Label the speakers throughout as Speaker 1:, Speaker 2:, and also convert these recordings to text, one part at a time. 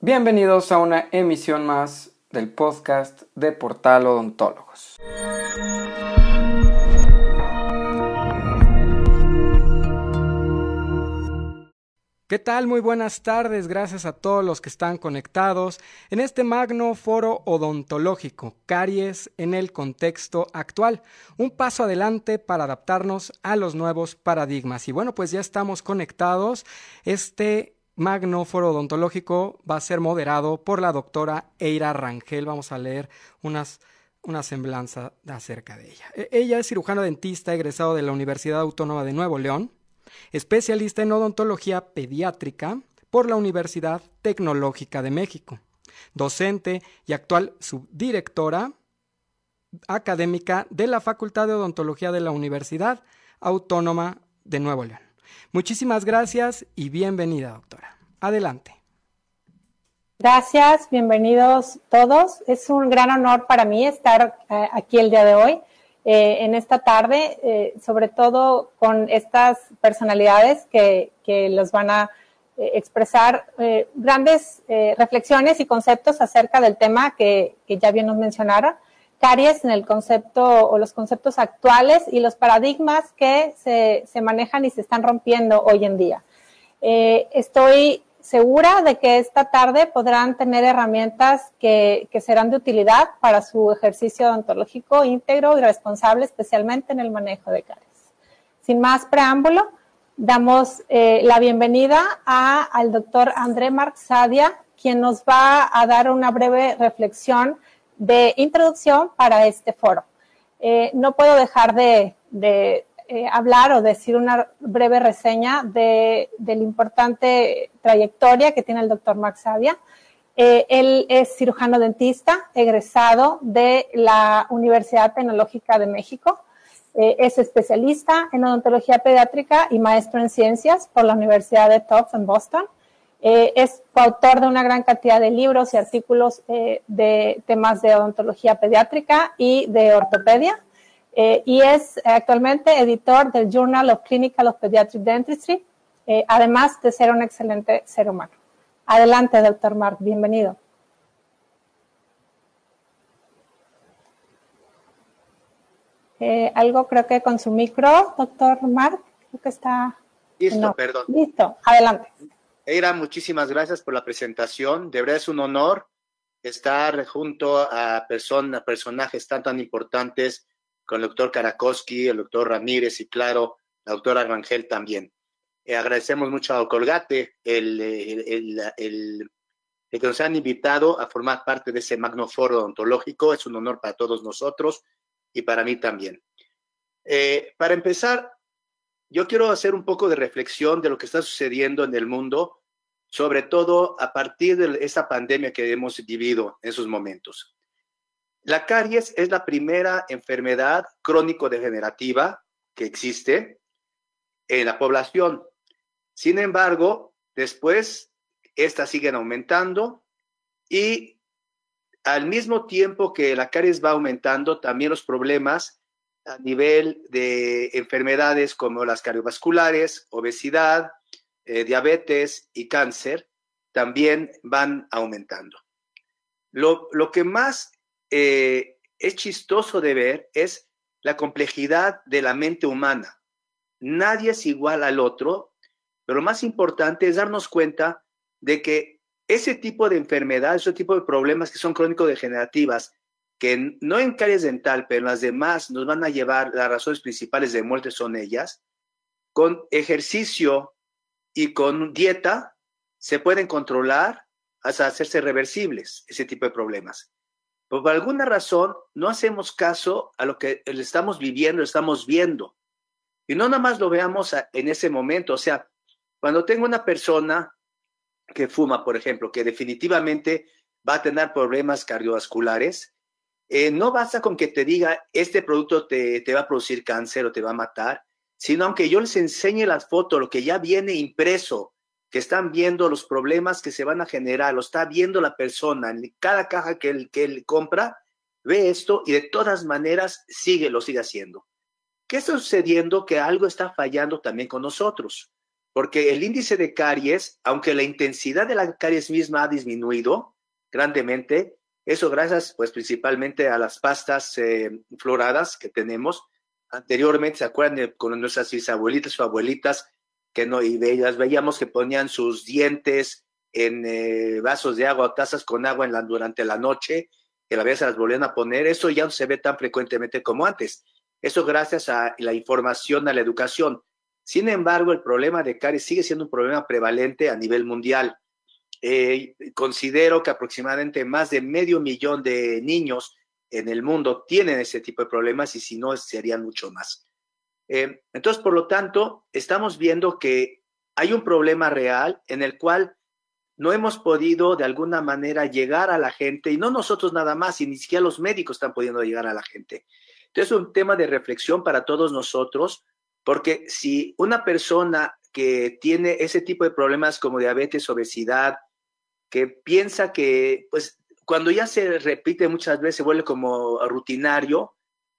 Speaker 1: Bienvenidos a una emisión más del podcast de Portal Odontólogos. ¿Qué tal? Muy buenas tardes, gracias a todos los que están conectados en este magno foro odontológico, caries en el contexto actual, un paso adelante para adaptarnos a los nuevos paradigmas. Y bueno, pues ya estamos conectados. Este magno foro odontológico va a ser moderado por la doctora Eira Rangel. Vamos a leer unas una semblanza acerca de ella. E, ella es cirujana dentista egresado de la Universidad Autónoma de Nuevo León especialista en odontología pediátrica por la Universidad Tecnológica de México, docente y actual subdirectora académica de la Facultad de Odontología de la Universidad Autónoma de Nuevo León. Muchísimas gracias y bienvenida, doctora. Adelante.
Speaker 2: Gracias, bienvenidos todos. Es un gran honor para mí estar eh, aquí el día de hoy. Eh, en esta tarde, eh, sobre todo con estas personalidades que, que los van a eh, expresar grandes reflexiones y conceptos acerca del tema que, que, ya bien nos mencionaron, caries en el concepto o los conceptos actuales y los paradigmas que se, se manejan y se están rompiendo hoy en día. estoy segura de que esta tarde podrán tener herramientas que, serán de utilidad para su ejercicio odontológico íntegro y responsable, especialmente en el manejo de caries. Sin más preámbulo, damos eh, la bienvenida al doctor André Marxadia, quien nos va a dar una breve reflexión de introducción para este foro. Eh, no puedo dejar de, eh, hablar o decir una breve reseña de, la importante trayectoria que tiene el doctor Max Avia. Eh, él es cirujano dentista, egresado de la Universidad Tecnológica de México. Es especialista en odontología pediátrica y maestro en ciencias por la Universidad de Tufts en Boston. Es coautor de una gran cantidad de libros y artículos de temas de odontología pediátrica y de ortopedia. Eh, y es actualmente editor del Journal of Clinical of Pediatric Dentistry, eh, además de ser un excelente ser humano. Adelante, doctor Mark, bienvenido. Eh, algo creo que con su micro, doctor Mark, creo que está...
Speaker 3: Listo, perdón.
Speaker 2: Listo, adelante.
Speaker 3: Eira, muchísimas gracias por la presentación. De verdad es un honor estar junto a personas, personajes tan tan importantes con el doctor Karakowski, el doctor Ramírez y claro, la doctora Rangel también. Eh, agradecemos mucho a Colgate el, el, que nos han invitado a formar parte de ese magno foro odontológico. Es un honor para todos nosotros y para mí también. Eh, para empezar, yo quiero hacer un poco de reflexión de lo que está sucediendo en el mundo, sobre todo a partir de esta pandemia que hemos vivido en esos momentos. La caries es la primera enfermedad crónico-degenerativa que existe en la población. Sin embargo, después, estas siguen aumentando y al mismo tiempo que la caries va aumentando, también los problemas a nivel de enfermedades como las cardiovasculares, obesidad, eh, diabetes y cáncer también van aumentando. Lo, lo que más eh, es chistoso de ver es la complejidad de la mente humana. Nadie es igual al otro, pero lo más importante es darnos cuenta de que ese tipo de enfermedades, ese tipo de problemas que son crónico-degenerativas, que no en caries dental, pero en las demás nos van a llevar, las razones principales de muerte son ellas, con ejercicio y con dieta se pueden controlar hasta hacerse reversibles ese tipo de problemas por alguna razón no hacemos caso a lo que estamos viviendo, estamos viendo. Y no nada más lo veamos en ese momento. O sea, cuando tengo una persona que fuma, por ejemplo, que definitivamente va a tener problemas cardiovasculares, eh, no basta con que te diga, este producto te, te va a producir cáncer o te va a matar, sino aunque yo les enseñe las fotos, lo que ya viene impreso que están viendo los problemas que se van a generar, lo está viendo la persona en cada caja que él, que él compra, ve esto y de todas maneras sigue, lo sigue haciendo. ¿Qué está sucediendo? Que algo está fallando también con nosotros, porque el índice de caries, aunque la intensidad de la caries misma ha disminuido grandemente, eso gracias pues principalmente a las pastas eh, floradas que tenemos. Anteriormente, ¿se acuerdan con nuestras bisabuelitas o abuelitas que no, y veíamos que ponían sus dientes en eh, vasos de agua, tazas con agua en la, durante la noche, que a veces las volvían a poner, eso ya no se ve tan frecuentemente como antes. Eso gracias a la información, a la educación. Sin embargo, el problema de caries sigue siendo un problema prevalente a nivel mundial. Eh, considero que aproximadamente más de medio millón de niños en el mundo tienen ese tipo de problemas y si no, serían mucho más. Eh, entonces, por lo tanto, estamos viendo que hay un problema real en el cual no hemos podido de alguna manera llegar a la gente, y no nosotros nada más, y ni siquiera los médicos están pudiendo llegar a la gente. Entonces, es un tema de reflexión para todos nosotros, porque si una persona que tiene ese tipo de problemas como diabetes, obesidad, que piensa que, pues, cuando ya se repite muchas veces, se vuelve como rutinario,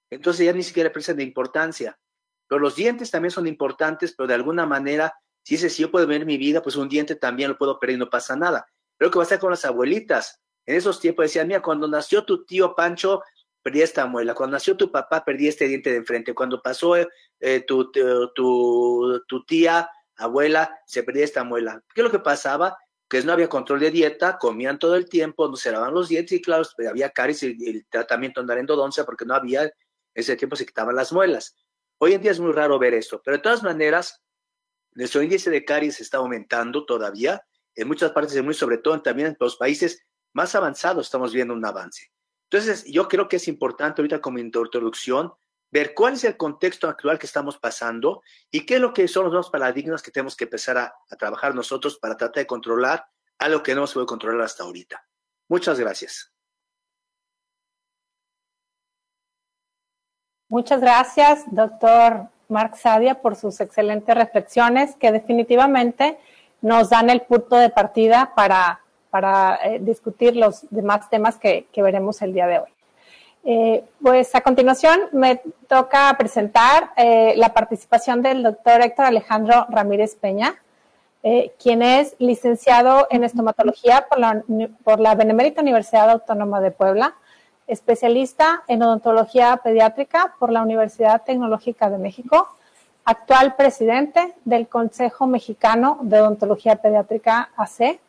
Speaker 3: entonces ya ni siquiera prestan de importancia. Pero los dientes también son importantes, pero de alguna manera si dice, si yo puedo ver mi vida, pues un diente también lo puedo perder no pasa nada. Pero que va a estar con las abuelitas. En esos tiempos decían, mira, cuando nació tu tío Pancho, perdí esta muela. Cuando nació tu papá, perdí este diente de enfrente. Cuando pasó eh, tu, tu, tu, tía, abuela, se perdía esta muela. ¿Qué es lo que pasaba? Que no había control de dieta, comían todo el tiempo, no se lavaban los dientes y claro, había caries y el tratamiento andar endodoncia porque no había, ese tiempo se quitaban las muelas. Hoy en día es muy raro ver esto, pero de todas maneras, nuestro índice de caries está aumentando todavía en muchas partes del mundo, sobre todo también en los países más avanzados estamos viendo un avance. Entonces, yo creo que es importante ahorita como introducción ver cuál es el contexto actual que estamos pasando y qué es lo que son los nuevos paradigmas que tenemos que empezar a, trabajar nosotros para tratar de controlar algo que no se puede controlar hasta ahorita. Muchas gracias.
Speaker 2: Muchas gracias, doctor Mark Sadia por sus excelentes reflexiones que definitivamente nos dan el punto de partida para, para eh, discutir los demás temas que, veremos el día de hoy. Eh, pues a continuación me toca presentar eh, la participación del doctor Héctor Alejandro Ramírez Peña, quien es licenciado en estomatología por la, por la Benemérita Universidad Autónoma de Puebla, especialista en odontología pediátrica por la Universidad Tecnológica de México, actual presidente del Consejo Mexicano de Odontología Pediátrica AC,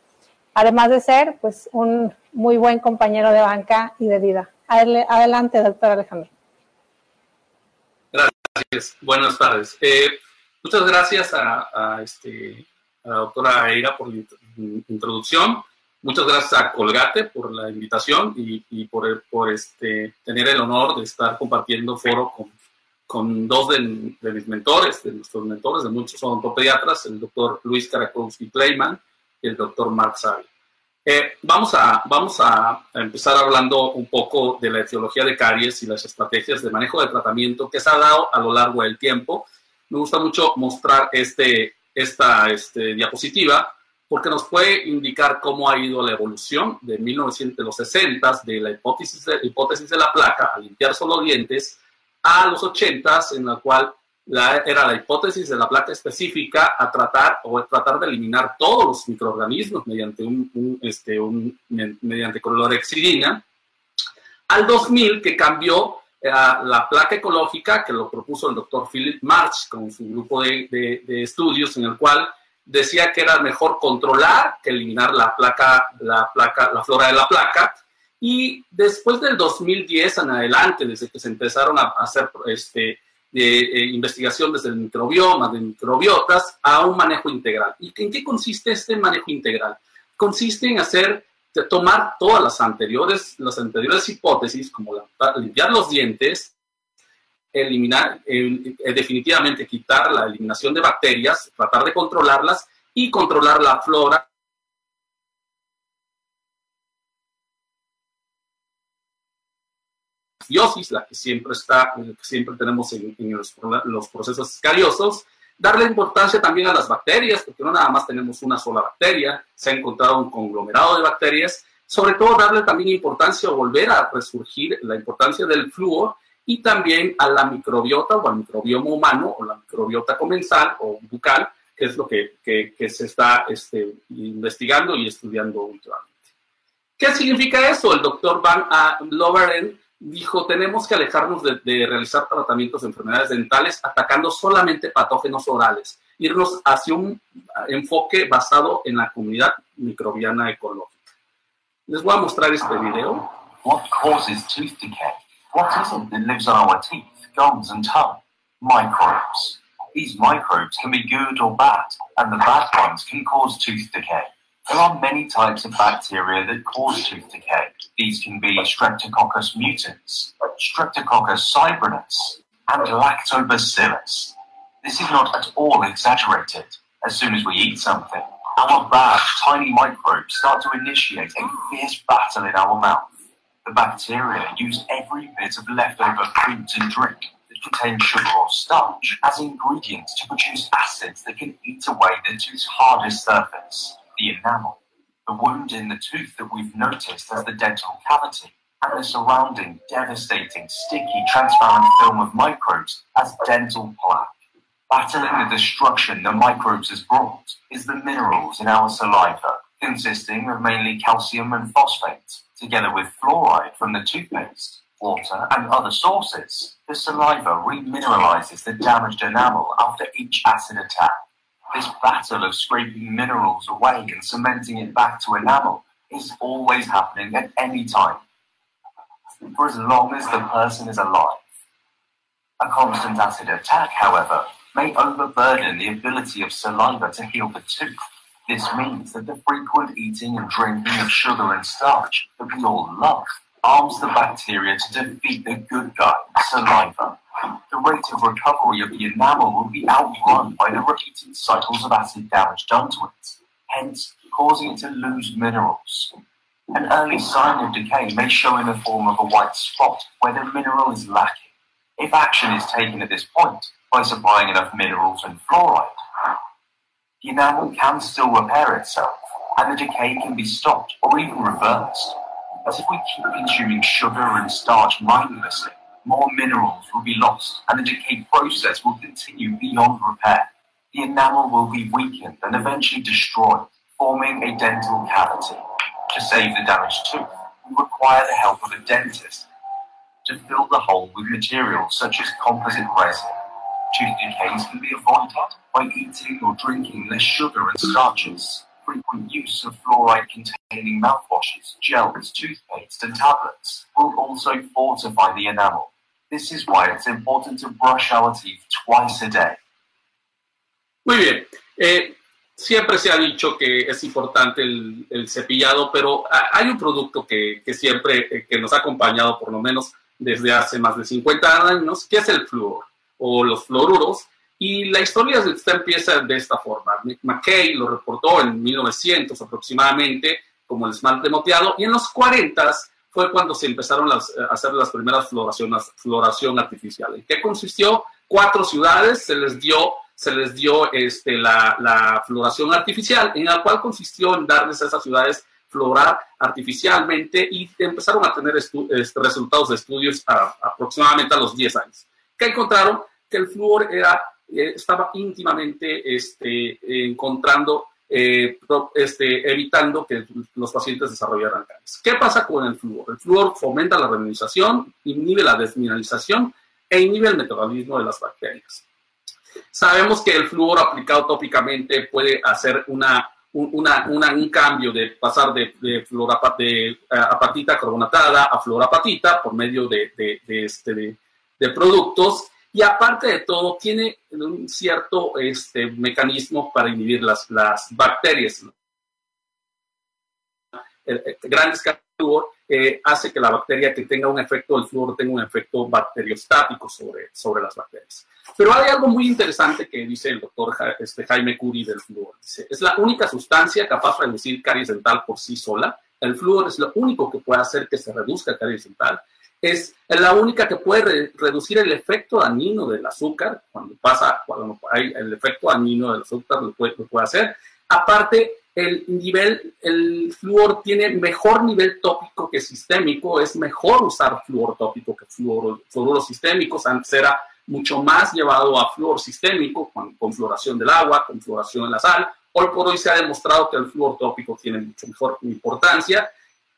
Speaker 2: además de ser pues un muy buen compañero de banca y de vida. Adelante, doctor Alejandro.
Speaker 4: Gracias, buenas tardes. Eh, muchas gracias a, este, la doctora Eira por la introducción. Muchas gracias a Colgate por la invitación y, por, por este, tener el honor de estar compartiendo foro con, con dos de, mis mentores, de nuestros mentores, de muchos odontopediatras, el doctor Luis Karakowski Kleiman y el doctor Mark Savi. Eh, vamos a, vamos a empezar hablando un poco de la etiología de caries y las estrategias de manejo de tratamiento que se ha dado a lo largo del tiempo. Me gusta mucho mostrar este, esta este, diapositiva porque nos puede indicar cómo ha ido la evolución de 1960 de la hipótesis de, hipótesis de la placa a limpiar solo dientes a los 80 en la cual la, era la hipótesis de la placa específica a tratar o tratar de eliminar todos los microorganismos mediante un, este, un mediante clorexidina al 2000 que cambió eh, la placa ecológica que lo propuso el doctor Philip March con su grupo de, de estudios en el cual decía que era mejor controlar que eliminar la placa, la placa, la flora de la placa. Y después del 2010 en adelante, desde que se empezaron a hacer este, de, investigación desde el microbioma, de microbiotas, a un manejo integral. ¿Y en qué consiste este manejo integral? Consiste en hacer, de tomar todas las anteriores, las anteriores hipótesis, como limpiar los dientes, eliminar, eh, definitivamente quitar la eliminación de bacterias, tratar de controlarlas y controlar la flora. La que siempre está, que siempre tenemos en, los, procesos escariosos, darle importancia también a las bacterias, porque no nada más tenemos una sola bacteria, se ha encontrado un conglomerado de bacterias, sobre todo darle también importancia o volver a resurgir la importancia del flúor y también a la microbiota o al microbioma humano o la microbiota comensal o bucal, es lo que, que, se está este, investigando y estudiando últimamente. ¿Qué significa eso? El doctor Van Loveren dijo, tenemos que alejarnos de, de, realizar tratamientos de enfermedades dentales atacando solamente patógenos orales, irnos hacia un enfoque basado en la comunidad microbiana ecológica. Les voy a mostrar este video.
Speaker 5: What causes tooth decay? What is it that lives on our teeth, gums and tongue? Microbes. These microbes can be good or bad, and the bad ones can cause tooth decay. There are many types of bacteria that cause tooth decay. These can be Streptococcus mutans, Streptococcus cybrinus, and Lactobacillus. This is not at all exaggerated. As soon as we eat something, our bad, tiny microbes start to initiate a fierce battle in our mouth. The bacteria use every bit of leftover food and drink that contain sugar or starch as ingredients to produce acids that can eat away the tooth's hardest surface, the enamel. The wound in the tooth that we've noticed as the dental cavity and the surrounding devastating, sticky, transparent film of microbes as dental plaque. Battling the destruction the microbes has brought is the minerals in our saliva, consisting of mainly calcium and phosphate, together with fluoride from the toothpaste, water, and other sources. The saliva remineralizes the damaged enamel after each acid attack. This battle of scraping minerals away and cementing it back to enamel is always happening at any time, for as long as the person is alive. A constant acid attack, however, may overburden the ability of saliva to heal the tooth. This means that the frequent eating and drinking of sugar and starch that we all love arms the bacteria to defeat the good guy, saliva. The rate of recovery of the enamel will be outrun by the repeated cycles of acid damage done to it, hence causing it to lose minerals. An early sign of decay may show in the form of a white spot where the mineral is lacking. If action is taken at this point, by supplying enough minerals and fluoride. The enamel can still repair itself, and the decay can be stopped or even reversed. But if we keep consuming sugar and starch mindlessly, more minerals will be lost, and the decay process will continue beyond repair. The enamel will be weakened and eventually destroyed, forming a dental cavity. To save the damaged tooth, we require the help of a dentist to fill the hole with materials such as composite resin Tooth decays can be avoided by eating or drinking less sugar and starches. Frequent use of fluoride containing mouthwashes, gels, toothpaste, and tablets will also fortify the enamel. This is why it's important to brush our teeth twice a day.
Speaker 4: Muy bien. Eh, siempre se ha dicho que es importante el, el cepillado, pero hay un producto que, que siempre eh, que nos ha acompañado por lo menos desde hace más de 50 años, que es el flúor o los fluoruros. Y la historia esta empieza de esta forma. McKay lo reportó en 1900 aproximadamente como el esmalte moteado y en los 40 fue cuando se empezaron a hacer las primeras floraciones, floración artificial. ¿En qué consistió? Cuatro ciudades se les dio, se les dio este, la, floración artificial, en la cual consistió en darles a esas ciudades florar artificialmente y empezaron a tener este, resultados de estudios aproximadamente a los 10 años. ¿Qué encontraron? que el flúor era, eh, estaba íntimamente este, encontrando, eh, este, evitando que los pacientes desarrollaran cáncer. ¿Qué pasa con el flúor? El flúor fomenta la remineralización, inhibe la desmineralización e inhibe el metabolismo de las bacterias. Sabemos que el flúor aplicado tópicamente puede hacer una, una, un cambio de pasar de, de, de eh, apatita carbonatada a fluorapatita por medio de, de, este, productos y aparte de todo, tiene un cierto este, mecanismo para inhibir las, las bacterias. El, el gran flúor eh, hace que la bacteria que tenga un efecto del flúor tenga un efecto bacteriostático sobre, sobre las bacterias. Pero hay algo muy interesante que dice el doctor este, Jaime Curi del flúor. Dice, es la única sustancia capaz de reducir caries dental por sí sola. El flúor es lo único que puede hacer que se reduzca caries dental es la única que puede reducir el efecto dañino del azúcar, cuando pasa, cuando hay el efecto dañino del azúcar lo puede, puede hacer. Aparte, el nivel, el flúor tiene mejor nivel tópico que sistémico, es mejor usar flúor tópico que flúor, fluoros sistémicos, antes era mucho más llevado a flúor sistémico, con, con floración del agua, con floración de la sal. Hoy por hoy se ha demostrado que el flúor tópico tiene mucho mejor importancia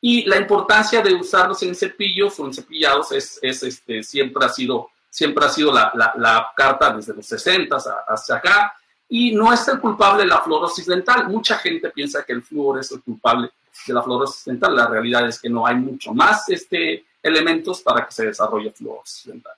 Speaker 4: y la importancia de usarlos en cepillos o en cepillados es, es este, siempre ha sido, siempre ha sido la, la, la carta desde los 60 hasta acá. Y no es el culpable la fluorosis dental. Mucha gente piensa que el flúor es el culpable de la fluorosis dental. La realidad es que no hay mucho más este, elementos para que se desarrolle fluorosis dental.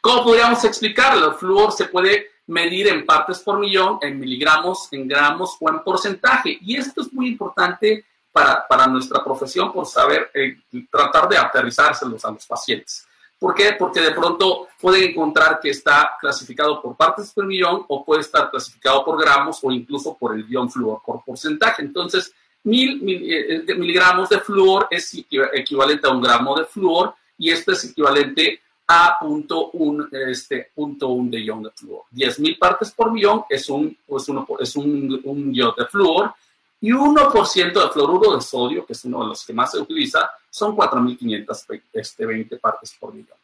Speaker 4: ¿Cómo podríamos explicarlo? El flúor se puede medir en partes por millón, en miligramos, en gramos o en porcentaje. Y esto es muy importante para, para nuestra profesión por saber, eh, tratar de aterrizárselos a los pacientes. ¿Por qué? Porque de pronto pueden encontrar que está clasificado por partes por millón o puede estar clasificado por gramos o incluso por el guion flúor por porcentaje. Entonces, mil, eh, miligramos de flúor es equivalente a un gramo de flúor y esto es equivalente a punto un, este, punto un de ion de flúor. 10.000 partes por millón es un, pues uno, es un, un ion de flúor y 1% de fluoruro de sodio, que es uno de los que más se utiliza, son 4.520 este, partes por millón.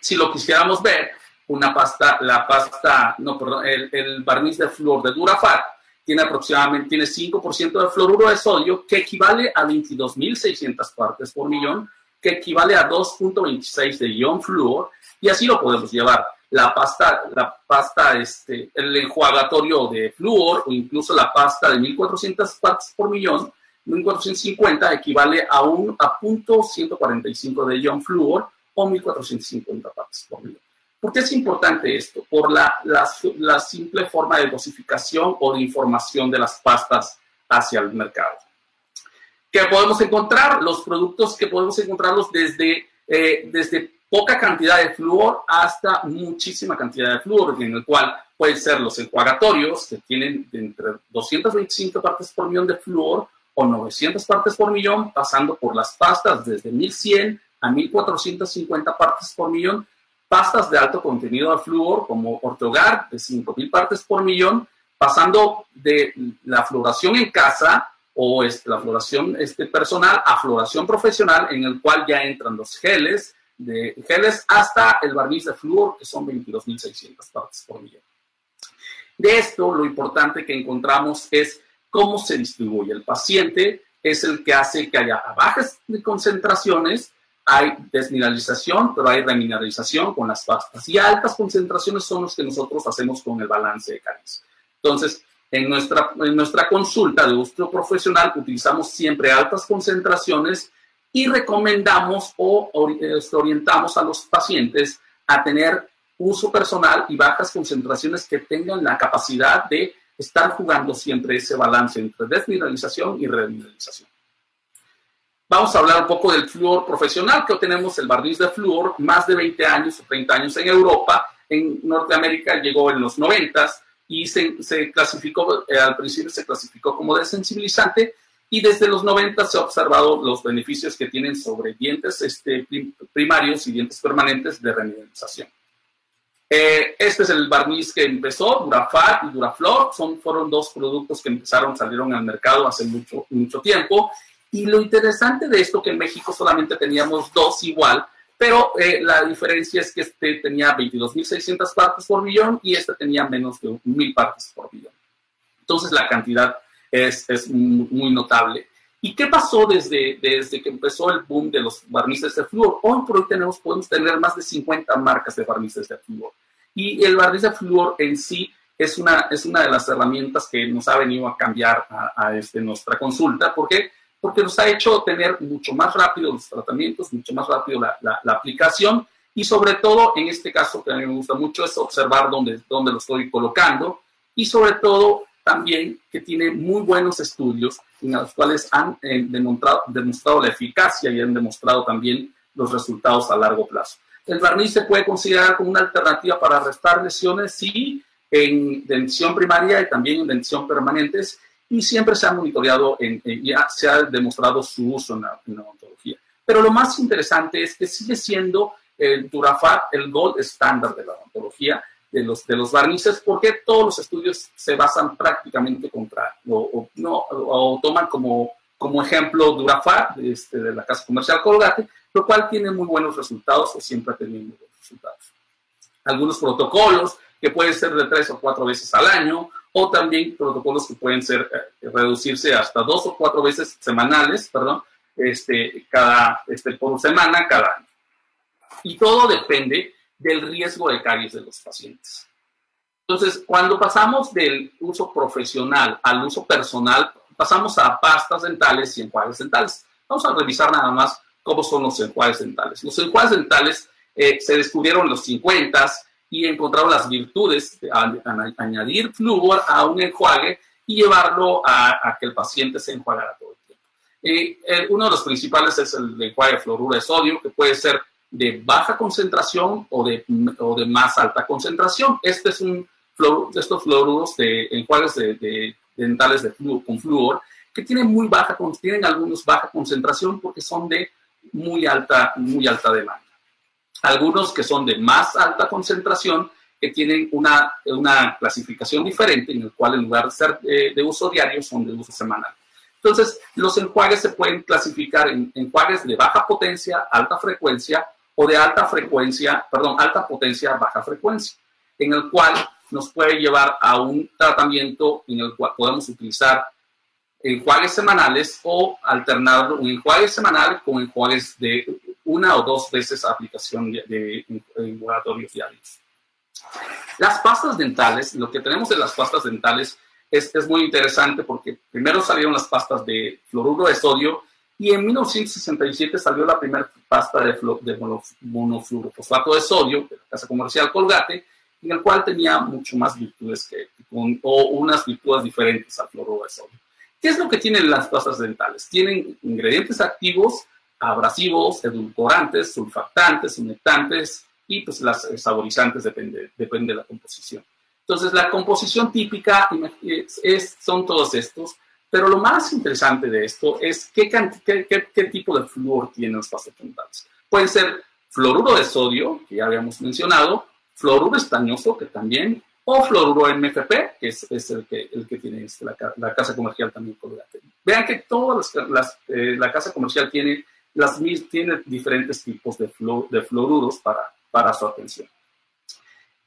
Speaker 4: Si lo quisiéramos ver, una pasta, la pasta, no, perdón, el, el barniz de flúor de Durafat tiene aproximadamente tiene 5% de fluoruro de sodio, que equivale a 22.600 partes por millón, que equivale a 2.26 de ion flúor, y así lo podemos llevar. La pasta, la pasta, este, el enjuagatorio de flúor o incluso la pasta de 1.400 partes por millón, 1.450 equivale a un a punto 145 de ion flúor o 1.450 partes por millón. ¿Por qué es importante esto? Por la, la, la simple forma de dosificación o de información de las pastas hacia el mercado que podemos encontrar, los productos que podemos encontrarlos desde, eh, desde poca cantidad de flúor hasta muchísima cantidad de flúor, en el cual pueden ser los enjuagatorios, que tienen entre 225 partes por millón de flúor o 900 partes por millón, pasando por las pastas desde 1100 a 1450 partes por millón, pastas de alto contenido de flúor como Ortogar de 5000 partes por millón, pasando de la floración en casa o la floración este, personal a floración profesional, en el cual ya entran los geles, de geles hasta el barniz de flúor, que son 22.600 partes por millón. De esto, lo importante que encontramos es cómo se distribuye. El paciente es el que hace que haya bajas concentraciones, hay desmineralización, pero hay remineralización con las pastas. Y altas concentraciones son los que nosotros hacemos con el balance de caries. Entonces, en nuestra, en nuestra consulta de uso profesional utilizamos siempre altas concentraciones y recomendamos o este, orientamos a los pacientes a tener uso personal y bajas concentraciones que tengan la capacidad de estar jugando siempre ese balance entre desmineralización y remineralización. Vamos a hablar un poco del flúor profesional, que tenemos el barniz de flúor, más de 20 años o 30 años en Europa, en Norteamérica llegó en los 90 y se, clasificó, eh, al principio se clasificó como desensibilizante y desde los 90 se ha observado los beneficios que tienen sobre dientes este, primarios y dientes permanentes de remineralización. Eh, este es el barniz que empezó, Durafat y Duraflor, son, fueron dos productos que empezaron, salieron al mercado hace mucho, mucho tiempo. Y lo interesante de esto que en México solamente teníamos dos igual, pero eh, la diferencia es que este tenía 22.600 partes por millón y este tenía menos de 1.000 partes por millón. Entonces la cantidad es, es muy notable. ¿Y qué pasó desde, desde que empezó el boom de los barnices de flúor? Hoy por hoy tenemos, podemos tener más de 50 marcas de barnices de flúor. Y el barniz de flúor en sí es una, es una de las herramientas que nos ha venido a cambiar a, este, nuestra consulta. ¿Por qué? porque nos ha hecho tener mucho más rápido los tratamientos, mucho más rápido la, la, aplicación y sobre todo, en este caso que a mí me gusta mucho, es observar dónde, dónde lo estoy colocando y sobre todo también que tiene muy buenos estudios en los cuales han eh, demostrado, demostrado la eficacia y han demostrado también los resultados a largo plazo. El barniz se puede considerar como una alternativa para restar lesiones, sí, en dentición primaria y también en dentición permanentes, y siempre se ha monitoreado en, y se ha demostrado su uso en la, odontología. Pero lo más interesante es que sigue siendo el Durafat el gold standard de la odontología, de los, de los barnices, porque todos los estudios se basan prácticamente contra, o, no, o toman como, como ejemplo Durafat este, de la casa comercial Colgate, lo cual tiene muy buenos resultados o siempre ha tenido muy buenos resultados. algunos protocolos que pueden ser de tres o cuatro veces al año, o también protocolos que pueden ser eh, reducirse hasta dos o cuatro veces semanales, perdón, este, cada, este, por semana, cada año. Y todo depende del riesgo de caries de los pacientes. Entonces, cuando pasamos del uso profesional al uso personal, pasamos a pastas dentales y enjuagues dentales. Vamos a revisar nada más cómo son los enjuagues dentales. Los enjuagues dentales eh, se descubrieron en los 50 y encontraron las virtudes de añadir flúor a un enjuague y llevarlo a, que el paciente se enjuagara todo el tiempo. Eh, uno de los principales es el enjuague de fluoruro de sodio, que puede ser de baja concentración o de, o de más alta concentración. Este es un estos fluoruros de enjuagues de, dentales de con flúor que tienen muy baja, tienen algunos baja concentración porque son de muy alta, muy alta demanda. Algunos que son de más alta concentración que tienen una, una clasificación diferente en el cual en lugar de ser de, uso diario son de uso semanal. Entonces, los enjuagues se pueden clasificar en enjuagues de baja potencia, alta frecuencia o de alta frecuencia, perdón, alta potencia, baja frecuencia, en el cual nos puede llevar a un tratamiento en el cual podemos utilizar enjuagues semanales o alternar un enjuague semanal con enjuagues de una o dos veces aplicación de, de, diarios. Las pastas dentales, lo que tenemos de las pastas dentales es, es, muy interesante porque primero salieron las pastas de fluoruro de sodio y en 1967 salió la primera pasta de, de monofluorofosfato de sodio de la casa comercial Colgate en el cual tenía mucho más virtudes que, o unas virtudes diferentes al fluoruro de sodio. ¿Qué es lo que tienen las pastas dentales? Tienen ingredientes activos, abrasivos, edulcorantes, sulfactantes, humectantes y pues las saborizantes depende, depende de la composición. Entonces la composición típica es, son todos estos, pero lo más interesante de esto es qué, tipo de flúor tienen las pastas dentales. Pueden ser fluoruro de sodio, que ya habíamos mencionado, fluoruro estañoso, que también, o fluoruro MFP, que es, el, que, el que tiene este, la, casa comercial también. Vean que todas las, eh, la casa comercial tiene, las, tiene diferentes tipos de, de fluoruros para, para su atención.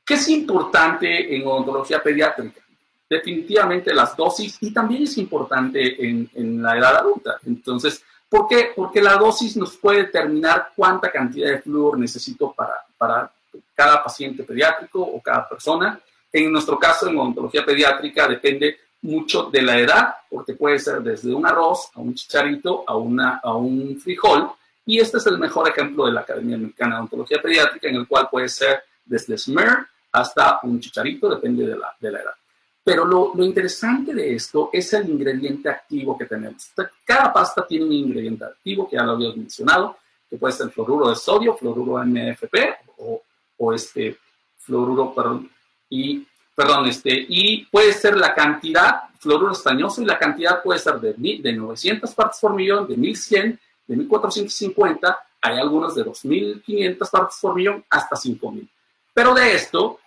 Speaker 4: ¿Qué es importante en odontología pediátrica? Definitivamente las dosis y también es importante en, la edad adulta. Entonces, ¿por qué? Porque la dosis nos puede determinar cuánta cantidad de flúor necesito para, cada paciente pediátrico o cada persona. En nuestro caso, en odontología pediátrica, depende mucho de la edad, porque puede ser desde un arroz a un chicharito a, un frijol. Y este es el mejor ejemplo de la Academia Americana de Odontología Pediátrica, en el cual puede ser desde smer hasta un chicharito, depende de la edad. Pero lo, interesante de esto es el ingrediente activo que tenemos. Cada pasta tiene un ingrediente activo que ya lo habíamos mencionado, que puede ser fluoruro de sodio, fluoruro MFP o o este fluoruro, perdón, y, perdón, este, y puede ser la cantidad, fluoruro estañoso, y la cantidad puede ser de, de 900 partes por millón, de 1100, de 1450, hay algunos de 2500 partes por millón, hasta 5000. Pero de esto,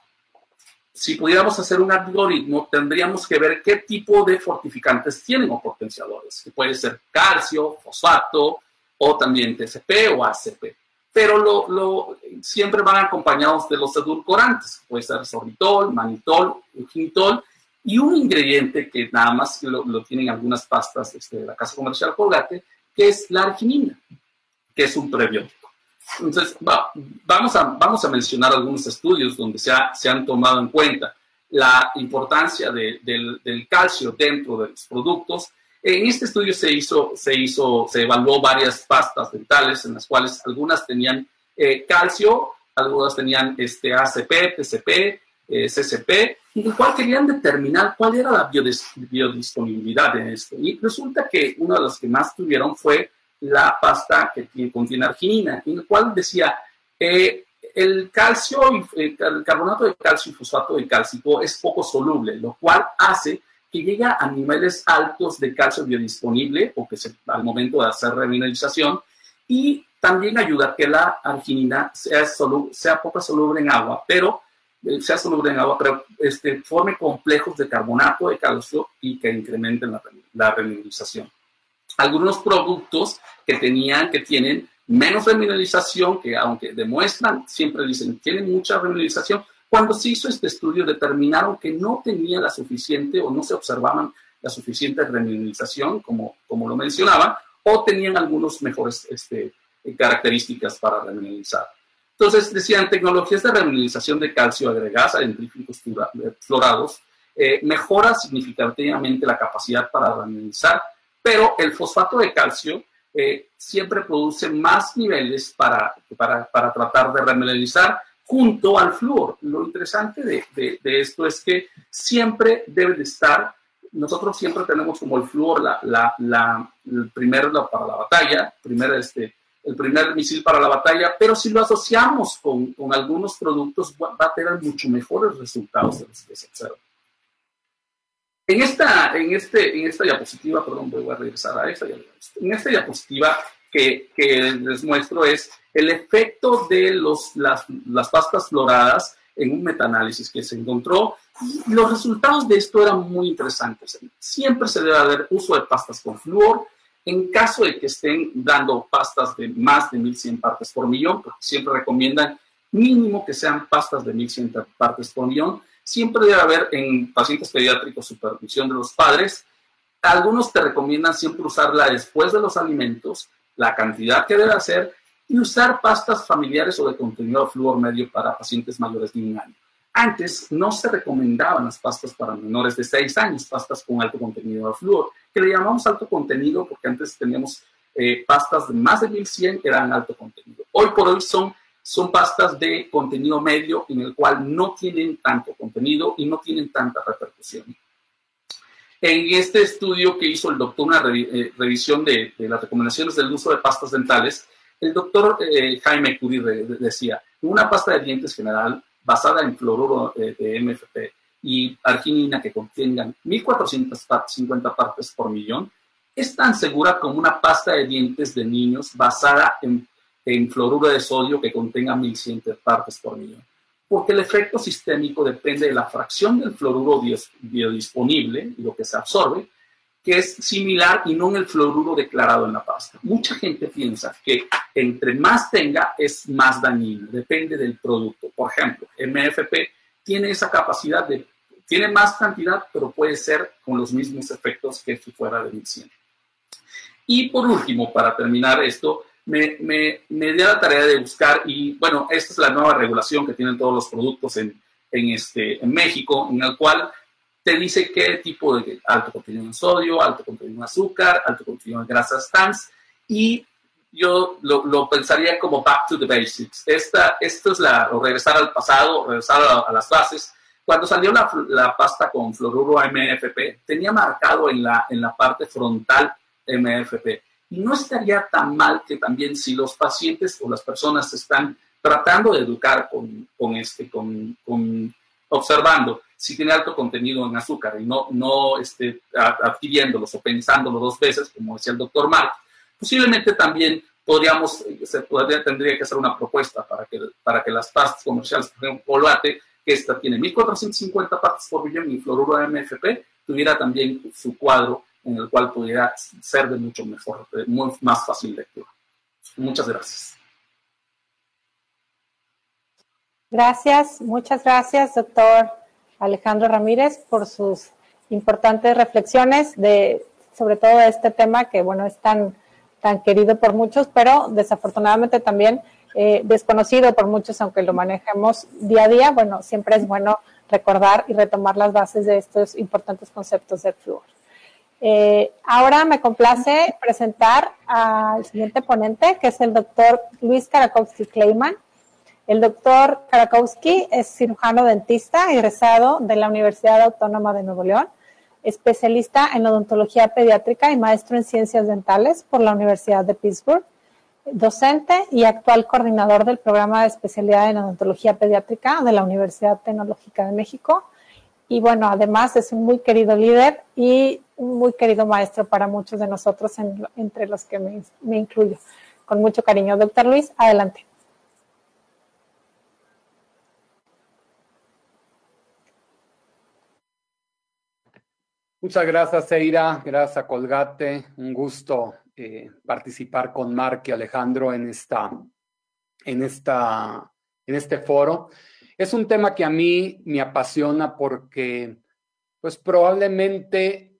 Speaker 4: si pudiéramos hacer un algoritmo, tendríamos que ver qué tipo de fortificantes tienen o potenciadores, que puede ser calcio, fosfato, o también TCP o ACP pero siempre van acompañados de los edulcorantes, puede ser sorbitol, manitol, euginitol, y un ingrediente que nada más lo, lo tienen algunas pastas este, de la casa comercial Colgate, que es la arginina, que es un prebiótico. Entonces, vamos, a, vamos a mencionar algunos estudios donde se, ha, se han tomado en cuenta la importancia de, del, del calcio dentro de los productos en este estudio se hizo, se hizo, se evaluó varias pastas dentales en las cuales algunas tenían eh, calcio, algunas tenían este ACP, TCP, eh, CCP, en el cual querían determinar cuál era la biodisponibilidad de esto. Y resulta que una de las que más tuvieron fue la pasta que contiene arginina, en el cual decía, eh, el calcio, carbonato de calcio y fosfato de cálcico es poco soluble, lo cual hace que llega a niveles altos de calcio biodisponible o que se, al momento de hacer remineralización y también ayuda a que la arginina sea, poco soluble en agua, pero eh, soluble en agua, pero este, forme complejos de carbonato de calcio y que incrementen la, la remineralización. Algunos productos que tenían, que tienen menos remineralización, que aunque demuestran, siempre dicen, tienen mucha remineralización, cuando se hizo este estudio determinaron que no tenía la suficiente o no se observaban la suficiente remineralización, como, como lo mencionaba, o tenían algunos mejores este, características para remineralizar. Entonces, decían, tecnologías de remineralización de calcio agregadas a dendríficos florados eh, mejora significativamente la capacidad para remineralizar, pero el fosfato de calcio eh, siempre produce más niveles para, para, para tratar de remineralizar junto al flúor. Lo interesante de, de, esto es que siempre debe de estar, nosotros siempre tenemos como el flúor la, la, el primero para la batalla, primer, este, el primer misil para la batalla, pero si lo asociamos con, con algunos productos va a tener mucho mejores resultados de los que se observan. En esta, en, este, en esta diapositiva, perdón, voy a regresar a esta, en esta diapositiva que, que les muestro es el efecto de los, las, las pastas floradas en un metaanálisis que se encontró. Los resultados de esto eran muy interesantes. Siempre se debe haber uso de pastas con flúor. En caso de que estén dando pastas de más de 1100 partes por millón, porque siempre recomiendan mínimo que sean pastas de 1100 partes por millón, siempre debe haber en pacientes pediátricos supervisión de los padres. Algunos te recomiendan siempre usarla después de los alimentos, la cantidad que debe hacer y usar pastas familiares o de contenido de flúor medio para pacientes mayores de un año. Antes no se recomendaban las pastas para menores de 6 años, pastas con alto contenido de flúor, que le llamamos alto contenido porque antes teníamos eh, pastas de más de 1100 que eran alto contenido. Hoy por hoy son, son pastas de contenido medio en el cual no tienen tanto contenido y no tienen tanta repercusión. En este estudio que hizo el doctor, una eh, revisión de, las recomendaciones del uso de pastas dentales, el doctor eh, Jaime Curie decía, una pasta de dientes general basada en fluoruro eh, de MFP y arginina que contengan 1.450 partes por millón es tan segura como una pasta de dientes de niños basada en, en fluoruro de sodio que contenga 1.100 partes por millón. Porque el efecto sistémico depende de la fracción del fluoruro biodisponible lo que se absorbe que es similar y no en el fluoruro declarado en la pasta. Mucha gente piensa que entre más tenga es más dañino, depende del producto. Por ejemplo, MFP tiene esa capacidad de, tiene más cantidad, pero puede ser con los mismos efectos que si fuera de 1100. Y por último, para terminar esto, me, me, me dio la tarea de buscar, y bueno, esta es la nueva regulación que tienen todos los productos en, en, este, en México, en el cual te dice qué tipo de alto contenido en sodio, alto contenido en azúcar, alto contenido en grasas trans y yo lo, pensaría como back to the basics. Esta, esto es la, o regresar al pasado, regresar a, las bases. Cuando salió la, la, pasta con fluoruro MFP, tenía marcado en la, en la parte frontal MFP. No estaría tan mal que también si los pacientes o las personas están tratando de educar con, con este, con, con observando si tiene alto contenido en azúcar y no, no este, adquiriéndolos o pensándolo dos veces, como decía el doctor Mark, posiblemente también podríamos, se podría, tendría que hacer una propuesta para que, para que las pastas comerciales, por ejemplo, Colate, que esta tiene 1450 partes por billón y fluoruro de MFP, tuviera también su cuadro en el cual pudiera ser de mucho mejor, de muy, más fácil lectura. Muchas gracias.
Speaker 2: Gracias, muchas gracias, doctor Alejandro Ramírez por sus importantes reflexiones de sobre todo este tema que bueno es tan tan querido por muchos, pero desafortunadamente también eh, desconocido por muchos, aunque lo manejemos día a día. Bueno, siempre es bueno recordar y retomar las bases de estos importantes conceptos del flúor. Eh, ahora me complace presentar al siguiente ponente, que es el doctor Luis Karakowski Kleiman. El doctor Karakowski es cirujano dentista egresado de la Universidad Autónoma de Nuevo León, especialista en odontología pediátrica y maestro en ciencias dentales por la Universidad de Pittsburgh, docente y actual coordinador del programa de especialidad en odontología pediátrica de la Universidad Tecnológica de México. Y bueno, además es un muy querido líder y un muy querido maestro para muchos de nosotros, entre los que me, me incluyo. Con mucho cariño, doctor Luis, adelante.
Speaker 6: Muchas gracias, Eira. Gracias, Colgate. Un gusto eh, participar con Mark y Alejandro en, esta, en, esta, en este foro. Es un tema que a mí me apasiona porque, pues probablemente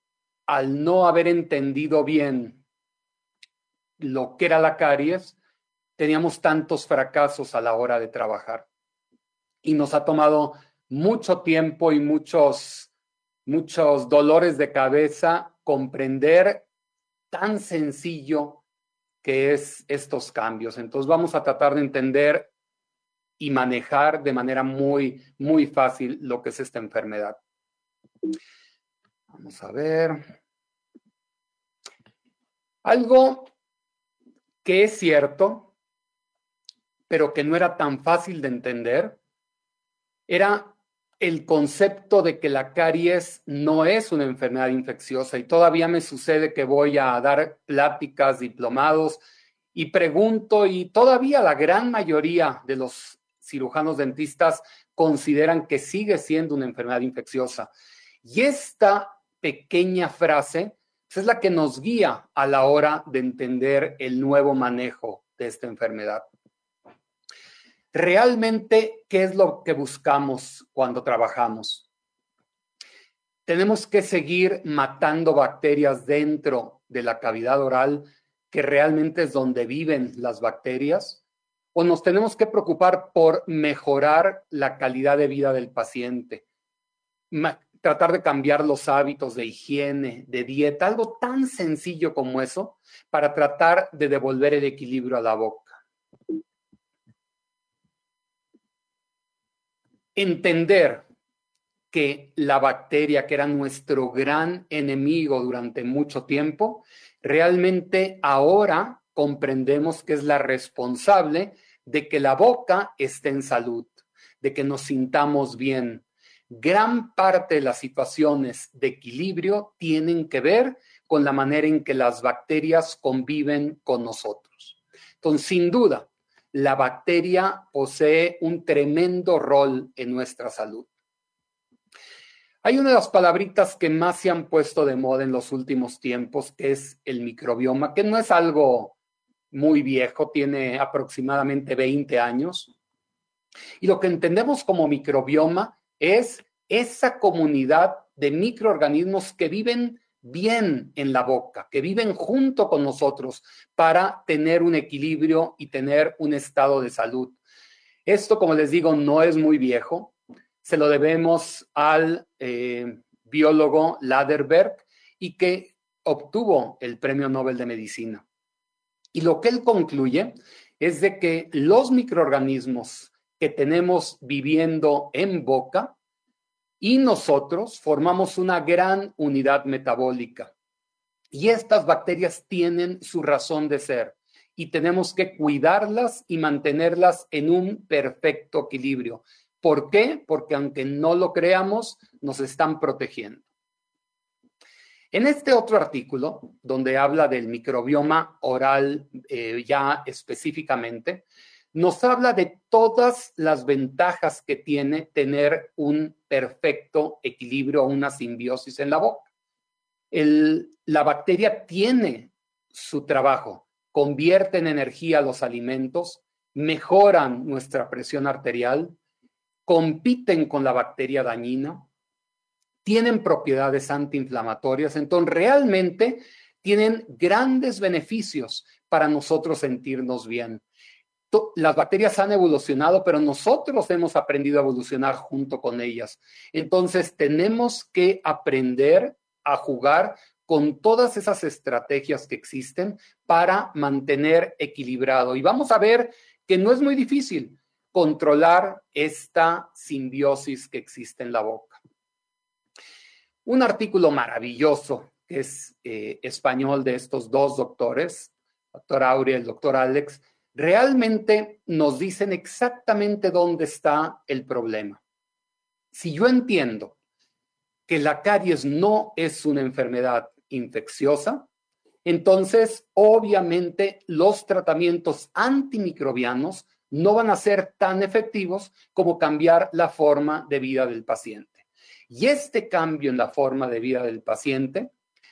Speaker 6: al no haber entendido bien lo que era la caries, teníamos tantos fracasos a la hora de trabajar. Y nos ha tomado mucho tiempo y muchos, muchos dolores de cabeza comprender tan sencillo que es estos cambios. Entonces vamos a tratar de entender y manejar de manera muy, muy fácil lo que es esta enfermedad. Vamos a ver. Algo que es cierto, pero que no era tan fácil de entender, era el concepto de que la caries no es una enfermedad infecciosa y todavía me sucede que voy a dar pláticas, diplomados y pregunto y todavía la gran mayoría de los cirujanos dentistas consideran que sigue siendo una enfermedad infecciosa. Y esta pequeña frase pues, es la que nos guía a la hora de entender el nuevo manejo de esta enfermedad. Realmente, ¿qué es lo que buscamos cuando trabajamos? Tenemos que seguir matando bacterias dentro de la cavidad oral, que realmente es donde viven las bacterias, o nos tenemos que preocupar por mejorar la calidad de vida del paciente, tratar de cambiar los hábitos de higiene, de dieta, algo tan sencillo como eso, para tratar de devolver el equilibrio a la boca. entender que la bacteria, que era nuestro gran enemigo durante mucho tiempo, realmente ahora comprendemos que es la responsable de que la boca esté en salud, de que nos sintamos bien. Gran parte de las situaciones de equilibrio tienen que ver con la manera en que las bacterias conviven con nosotros. Entonces, sin duda, la bacteria posee un tremendo rol en nuestra salud. Hay una de las palabritas que más se han puesto de moda en los últimos tiempos, que es el microbioma, que no es algo muy viejo, tiene aproximadamente 20 años. Y lo que entendemos como microbioma es esa comunidad de microorganismos que viven bien en la boca, que viven junto con nosotros para tener un equilibrio y tener un estado de salud. Esto, como les digo, no es muy viejo. Se lo debemos al eh, biólogo Laderberg y que obtuvo el Premio Nobel de Medicina. Y lo que él concluye es de que los microorganismos que tenemos viviendo en boca y nosotros formamos una gran unidad metabólica. Y estas bacterias tienen su razón de ser y tenemos que cuidarlas y mantenerlas en un perfecto equilibrio. ¿Por qué? Porque aunque no lo creamos, nos están protegiendo. En este otro artículo, donde habla del microbioma oral eh, ya específicamente, nos habla de todas las ventajas que tiene tener un perfecto equilibrio o una simbiosis en la boca. la bacteria tiene su trabajo, convierte en energía los alimentos, mejoran nuestra presión arterial, compiten con la bacteria dañina, tienen propiedades antiinflamatorias, entonces realmente tienen grandes beneficios para nosotros sentirnos bien las bacterias han evolucionado, pero nosotros hemos aprendido a evolucionar junto con ellas. Entonces, tenemos que aprender a jugar con todas esas estrategias que existen para mantener equilibrado. Y vamos a ver que no es muy difícil controlar esta simbiosis que existe en la boca. Un artículo maravilloso que es eh, español de estos dos doctores, doctor Aurea y el doctor Alex, realmente nos dicen exactamente dónde está el problema. Si yo entiendo que la caries no es una enfermedad infecciosa, entonces obviamente los tratamientos antimicrobianos no van a ser tan efectivos como cambiar la forma de vida del paciente. Y este cambio en la forma de vida del paciente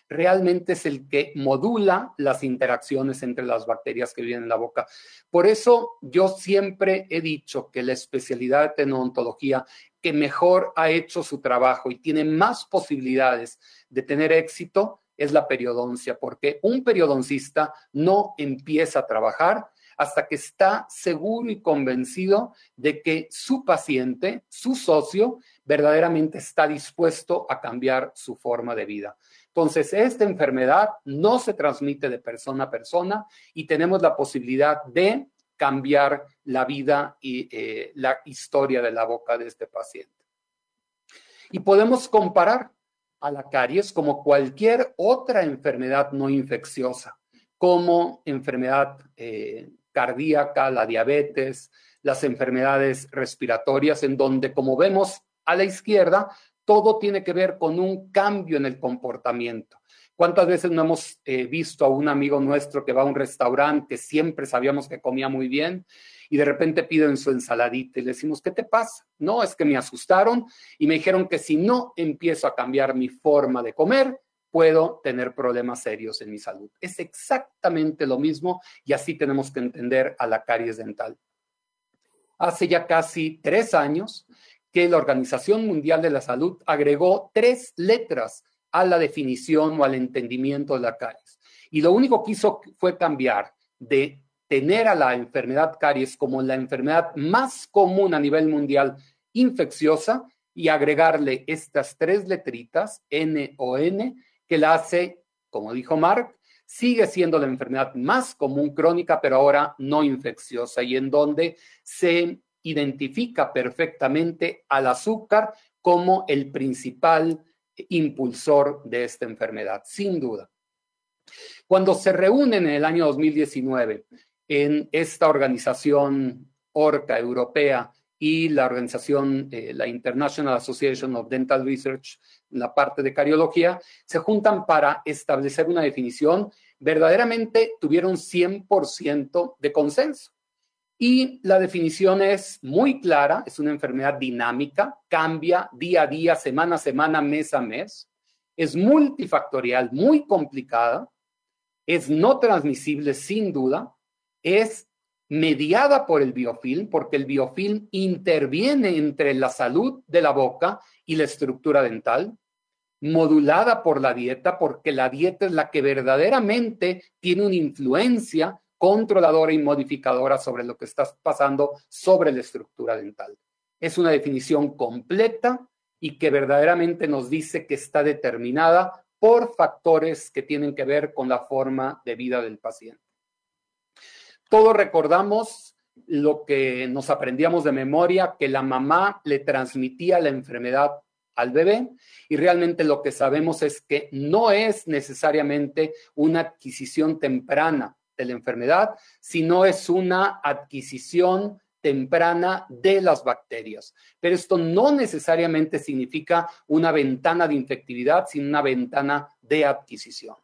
Speaker 6: realmente es el que modula las interacciones entre las bacterias que viven en la boca. Por eso yo siempre he dicho que la especialidad de tenodontología que mejor ha hecho su trabajo y tiene más posibilidades de tener éxito es la periodoncia, porque un periodoncista no empieza a trabajar hasta que está seguro y convencido de que su paciente, su socio, verdaderamente está dispuesto a cambiar su forma de vida. Entonces, esta enfermedad no se transmite de persona a persona y tenemos la posibilidad de cambiar la vida y eh, la historia de la boca de este paciente. Y podemos comparar a la caries como cualquier otra enfermedad no infecciosa, como enfermedad eh, cardíaca, la diabetes, las enfermedades respiratorias, en donde, como vemos a la izquierda, todo tiene que ver con un cambio en el comportamiento. ¿Cuántas veces no hemos eh, visto a un amigo nuestro que va a un restaurante siempre sabíamos que comía muy bien y de repente piden su ensaladita y le decimos, ¿qué te pasa? No, es que me asustaron y me dijeron que si no empiezo a cambiar mi forma de comer, puedo tener problemas serios en mi salud. Es exactamente lo mismo y así tenemos que entender a la caries dental. Hace ya casi tres años que la Organización Mundial de la Salud agregó tres letras a la definición o al entendimiento de la caries. Y lo único que hizo fue cambiar de tener a la enfermedad caries como la enfermedad más común a nivel mundial infecciosa y agregarle estas tres letritas, N o N, que la hace, como dijo Mark, sigue siendo la enfermedad más común crónica, pero ahora no infecciosa y en donde se identifica perfectamente al azúcar como el principal impulsor de esta enfermedad, sin duda. Cuando se reúnen en el año 2019 en esta organización ORCA europea y la organización, eh, la International Association of Dental Research, la parte de cariología, se juntan para establecer una definición. Verdaderamente tuvieron 100% de consenso. Y la definición es muy clara, es una enfermedad dinámica, cambia día a día, semana a semana, mes a mes, es multifactorial, muy complicada, es no transmisible sin duda, es mediada por el biofilm, porque el biofilm interviene entre la salud de la boca y la estructura dental, modulada por la dieta, porque la dieta es la que verdaderamente tiene una influencia controladora y modificadora sobre lo que está pasando sobre la estructura dental. Es una definición completa y que verdaderamente nos dice que está determinada por factores que tienen que ver con la forma de vida del paciente. Todos recordamos lo que nos aprendíamos de memoria, que la mamá le transmitía la enfermedad al bebé y realmente lo que sabemos es que no es necesariamente una adquisición temprana de la enfermedad, sino es una adquisición temprana de las bacterias. Pero esto no necesariamente significa una ventana de infectividad, sino una ventana de adquisición.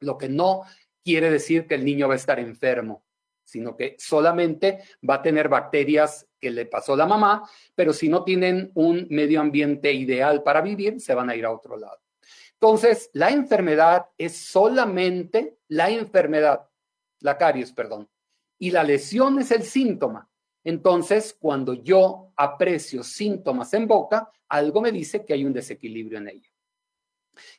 Speaker 6: Lo que no quiere decir que el niño va a estar enfermo, sino que solamente va a tener bacterias que le pasó la mamá, pero si no tienen un medio ambiente ideal para vivir, se van a ir a otro lado. Entonces, la enfermedad es solamente la enfermedad, la caries, perdón, y la lesión es el síntoma. Entonces, cuando yo aprecio síntomas en boca, algo me dice que hay un desequilibrio en ella.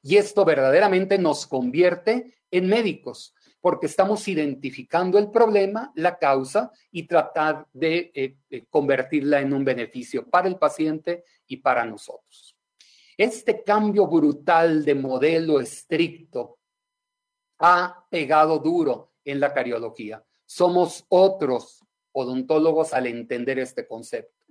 Speaker 6: Y esto verdaderamente nos convierte en médicos, porque estamos identificando el problema, la causa y tratar de eh, eh, convertirla en un beneficio para el paciente y para nosotros. Este cambio brutal de modelo estricto ha pegado duro en la cariología. Somos otros odontólogos al entender este concepto.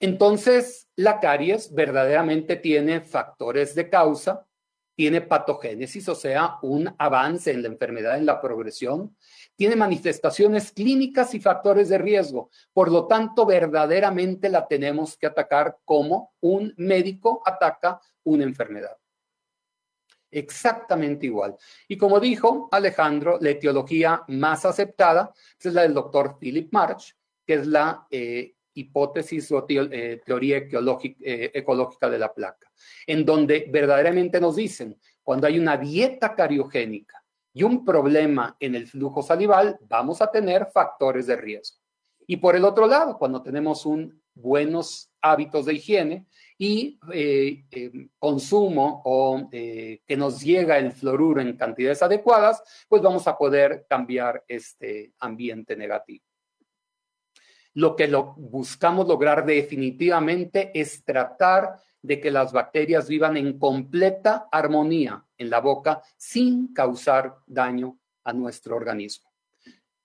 Speaker 6: Entonces, la caries verdaderamente tiene factores de causa, tiene patogénesis, o sea, un avance en la enfermedad, en la progresión, tiene manifestaciones clínicas y factores de riesgo. Por lo tanto, verdaderamente la tenemos que atacar como un médico ataca una enfermedad. Exactamente igual. Y como dijo Alejandro, la etiología más aceptada es la del doctor Philip March, que es la eh, hipótesis o eh, teoría eh, ecológica de la placa, en donde verdaderamente nos dicen, cuando hay una dieta cariogénica y un problema en el flujo salival, vamos a tener factores de riesgo. Y por el otro lado, cuando tenemos un buenos hábitos de higiene y eh, eh, consumo o eh, que nos llega el fluoruro en cantidades adecuadas, pues vamos a poder cambiar este ambiente negativo. Lo que lo buscamos lograr definitivamente es tratar de que las bacterias vivan en completa armonía en la boca sin causar daño a nuestro organismo.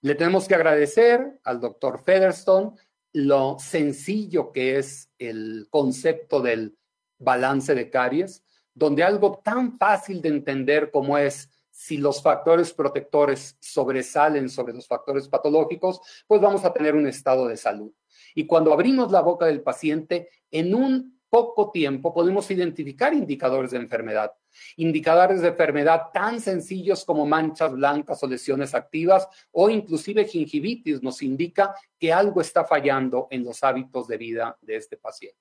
Speaker 6: Le tenemos que agradecer al doctor Featherstone lo sencillo que es el concepto del balance de caries, donde algo tan fácil de entender como es si los factores protectores sobresalen sobre los factores patológicos, pues vamos a tener un estado de salud. Y cuando abrimos la boca del paciente, en un poco tiempo podemos identificar indicadores de enfermedad. Indicadores de enfermedad tan sencillos como manchas blancas o lesiones activas o inclusive gingivitis nos indica que algo está fallando en los hábitos de vida de este paciente.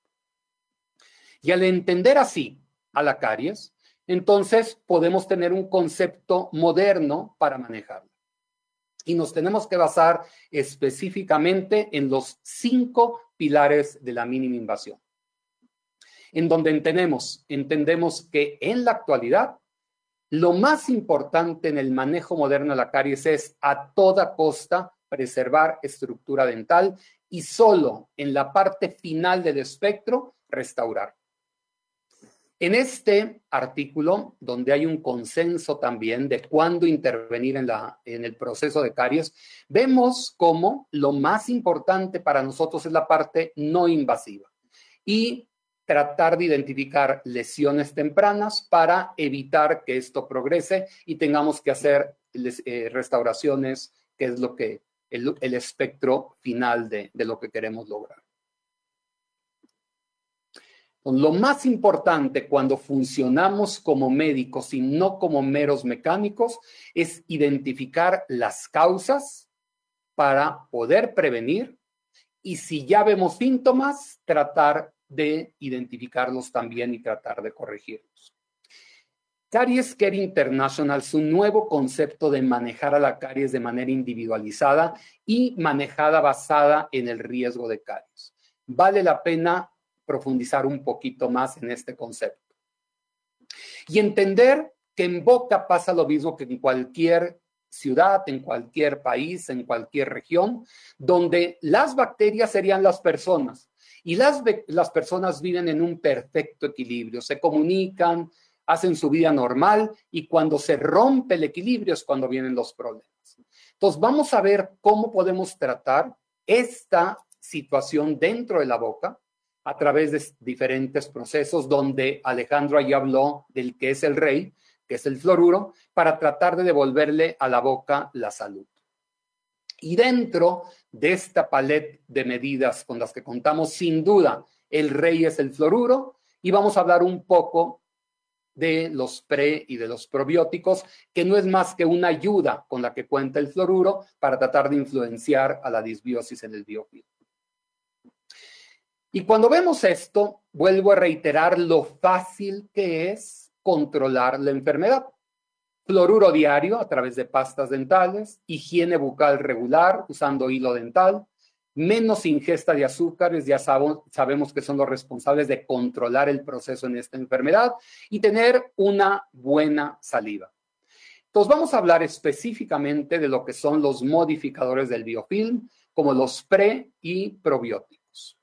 Speaker 6: Y al entender así a la caries, entonces podemos tener un concepto moderno para manejarlo. Y nos tenemos que basar específicamente en los cinco pilares de la mínima invasión en donde entendemos, entendemos que en la actualidad lo más importante en el manejo moderno de la caries es a toda costa preservar estructura dental y solo en la parte final del espectro restaurar. En este artículo, donde hay un consenso también de cuándo intervenir en, la, en el proceso de caries, vemos cómo lo más importante para nosotros es la parte no invasiva. Y tratar de identificar lesiones tempranas para evitar que esto progrese y tengamos que hacer eh, restauraciones, que es lo que el, espectro final de, de lo que queremos lograr. Lo más importante cuando funcionamos como médicos y no como meros mecánicos es identificar las causas para poder prevenir y si ya vemos síntomas, tratar de identificarlos también y tratar de corregirlos. Caries Care International es un nuevo concepto de manejar a la caries de manera individualizada y manejada basada en el riesgo de caries. Vale la pena profundizar un poquito más en este concepto. Y entender que en boca pasa lo mismo que en cualquier ciudad, en cualquier país, en cualquier región, donde las bacterias serían las personas y las, las personas viven en un perfecto equilibrio, se comunican, hacen su vida normal y cuando se rompe el equilibrio es cuando vienen los problemas. Entonces vamos a ver cómo podemos tratar esta situación dentro de la boca a través de diferentes procesos donde Alejandro ahí habló del que es el rey, que es el fluoruro, para tratar de devolverle a la boca la salud. Y dentro de esta palet de medidas con las que contamos, sin duda, el rey es el fluoruro y vamos a hablar un poco de los pre y de los probióticos, que no es más que una ayuda con la que cuenta el fluoruro para tratar de influenciar a la disbiosis en el biofilm. Y cuando vemos esto, vuelvo a reiterar lo fácil que es controlar la enfermedad fluoruro diario a través de pastas dentales, higiene bucal regular usando hilo dental, menos ingesta de azúcares, ya sabemos que son los responsables de controlar el proceso en esta enfermedad y tener una buena saliva. Entonces vamos a hablar específicamente de lo que son los modificadores del biofilm, como los pre y probióticos.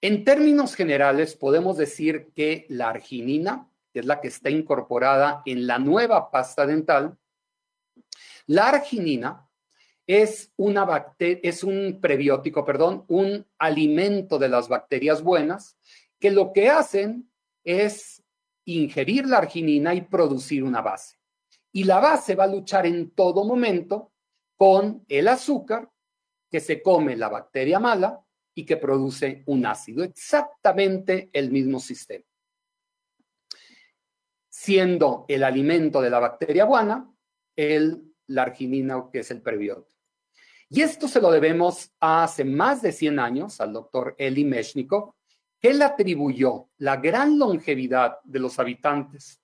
Speaker 6: En términos generales, podemos decir que la arginina, que es la que está incorporada en la nueva pasta dental, la arginina es, una es un prebiótico, perdón, un alimento de las bacterias buenas que lo que hacen es ingerir la arginina y producir una base. Y la base va a luchar en todo momento con el azúcar que se come la bacteria mala y que produce un ácido. Exactamente el mismo sistema siendo el alimento de la bacteria buena el, la arginina, que es el prebiótico. Y esto se lo debemos a hace más de 100 años al doctor Eli Meshnikov, que él atribuyó la gran longevidad de los habitantes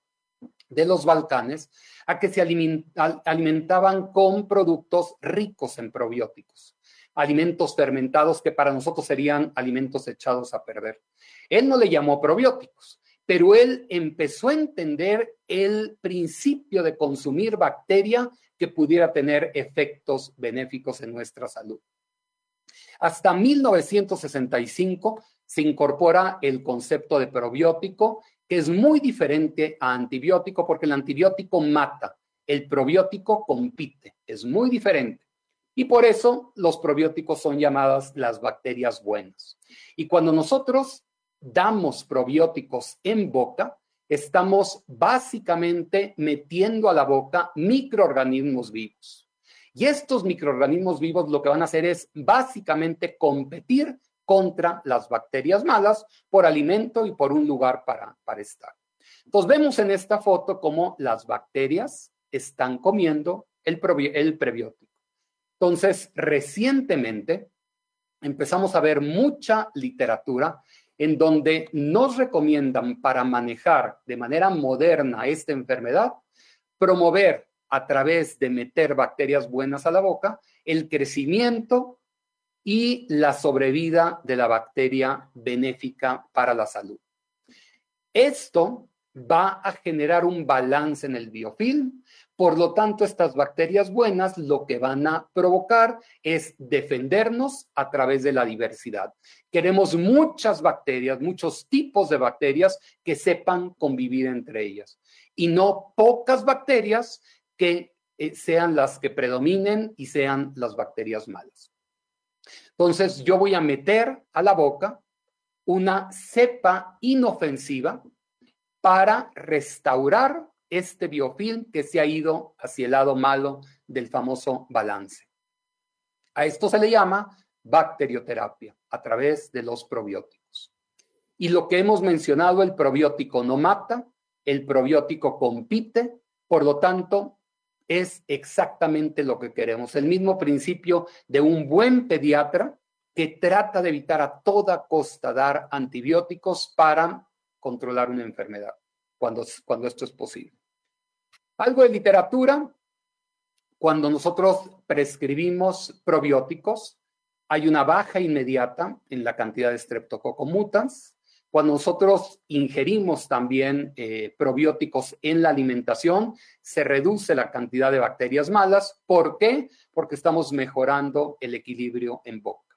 Speaker 6: de los Balcanes a que se alimentaban con productos ricos en probióticos, alimentos fermentados que para nosotros serían alimentos echados a perder. Él no le llamó probióticos, pero él empezó a entender el principio de consumir bacteria que pudiera tener efectos benéficos en nuestra salud. Hasta 1965 se incorpora el concepto de probiótico, que es muy diferente a antibiótico porque el antibiótico mata, el probiótico compite, es muy diferente. Y por eso los probióticos son llamadas las bacterias buenas. Y cuando nosotros damos probióticos en boca, estamos básicamente metiendo a la boca microorganismos vivos. Y estos microorganismos vivos lo que van a hacer es básicamente competir contra las bacterias malas por alimento y por un lugar para, para estar. Entonces vemos en esta foto cómo las bacterias están comiendo el, el prebiótico. Entonces, recientemente empezamos a ver mucha literatura en donde nos recomiendan para manejar de manera moderna esta enfermedad, promover a través de meter bacterias buenas a la boca el crecimiento y la sobrevida de la bacteria benéfica para la salud. Esto va a generar un balance en el biofilm por lo tanto, estas bacterias buenas lo que van a provocar es defendernos a través de la diversidad. Queremos muchas bacterias, muchos tipos de bacterias que sepan convivir entre ellas y no pocas bacterias que eh, sean las que predominen y sean las bacterias malas. Entonces, yo voy a meter a la boca una cepa inofensiva para restaurar este biofilm que se ha ido hacia el lado malo del famoso balance. A esto se le llama bacterioterapia a través de los probióticos. Y lo que hemos mencionado, el probiótico no mata, el probiótico compite, por lo tanto, es exactamente lo que queremos. El mismo principio de un buen pediatra que trata de evitar a toda costa dar antibióticos para controlar una enfermedad, cuando, cuando esto es posible. Algo de literatura, cuando nosotros prescribimos probióticos, hay una baja inmediata en la cantidad de Streptococcus mutans. Cuando nosotros ingerimos también eh, probióticos en la alimentación, se reduce la cantidad de bacterias malas. ¿Por qué? Porque estamos mejorando el equilibrio en boca.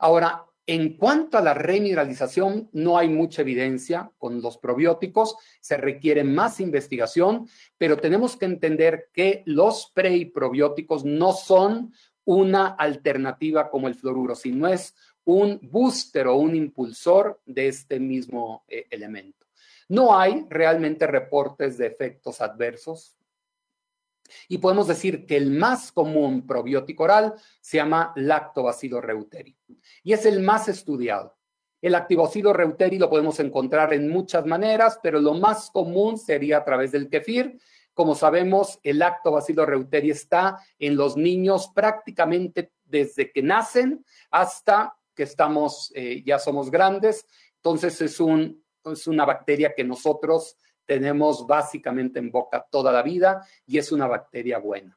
Speaker 6: Ahora, en cuanto a la remineralización, no hay mucha evidencia con los probióticos, se requiere más investigación, pero tenemos que entender que los pre y probióticos no son una alternativa como el fluoruro, sino es un booster o un impulsor de este mismo eh, elemento. No hay realmente reportes de efectos adversos y podemos decir que el más común probiótico oral se llama lactobacillus reuteri y es el más estudiado. El lactobacillus reuteri lo podemos encontrar en muchas maneras, pero lo más común sería a través del kefir. Como sabemos, el lactobacillus reuteri está en los niños prácticamente desde que nacen hasta que estamos, eh, ya somos grandes. Entonces es, un, es una bacteria que nosotros tenemos básicamente en boca toda la vida y es una bacteria buena.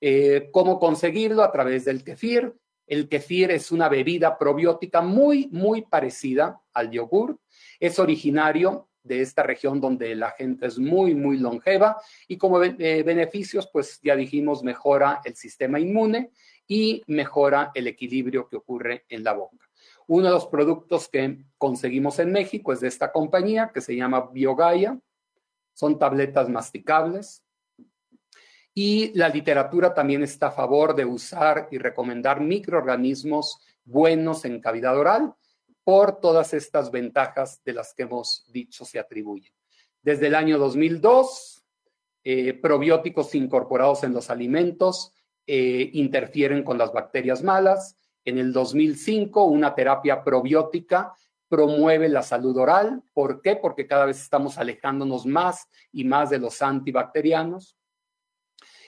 Speaker 6: Eh, ¿Cómo conseguirlo? A través del kefir. El kefir es una bebida probiótica muy, muy parecida al yogur. Es originario de esta región donde la gente es muy, muy longeva y como eh, beneficios, pues ya dijimos, mejora el sistema inmune y mejora el equilibrio que ocurre en la boca. Uno de los productos que conseguimos en México es de esta compañía que se llama Biogaya son tabletas masticables. Y la literatura también está a favor de usar y recomendar microorganismos buenos en cavidad oral por todas estas ventajas de las que hemos dicho se atribuyen. Desde el año 2002, eh, probióticos incorporados en los alimentos eh, interfieren con las bacterias malas. En el 2005, una terapia probiótica promueve la salud oral. ¿Por qué? Porque cada vez estamos alejándonos más y más de los antibacterianos.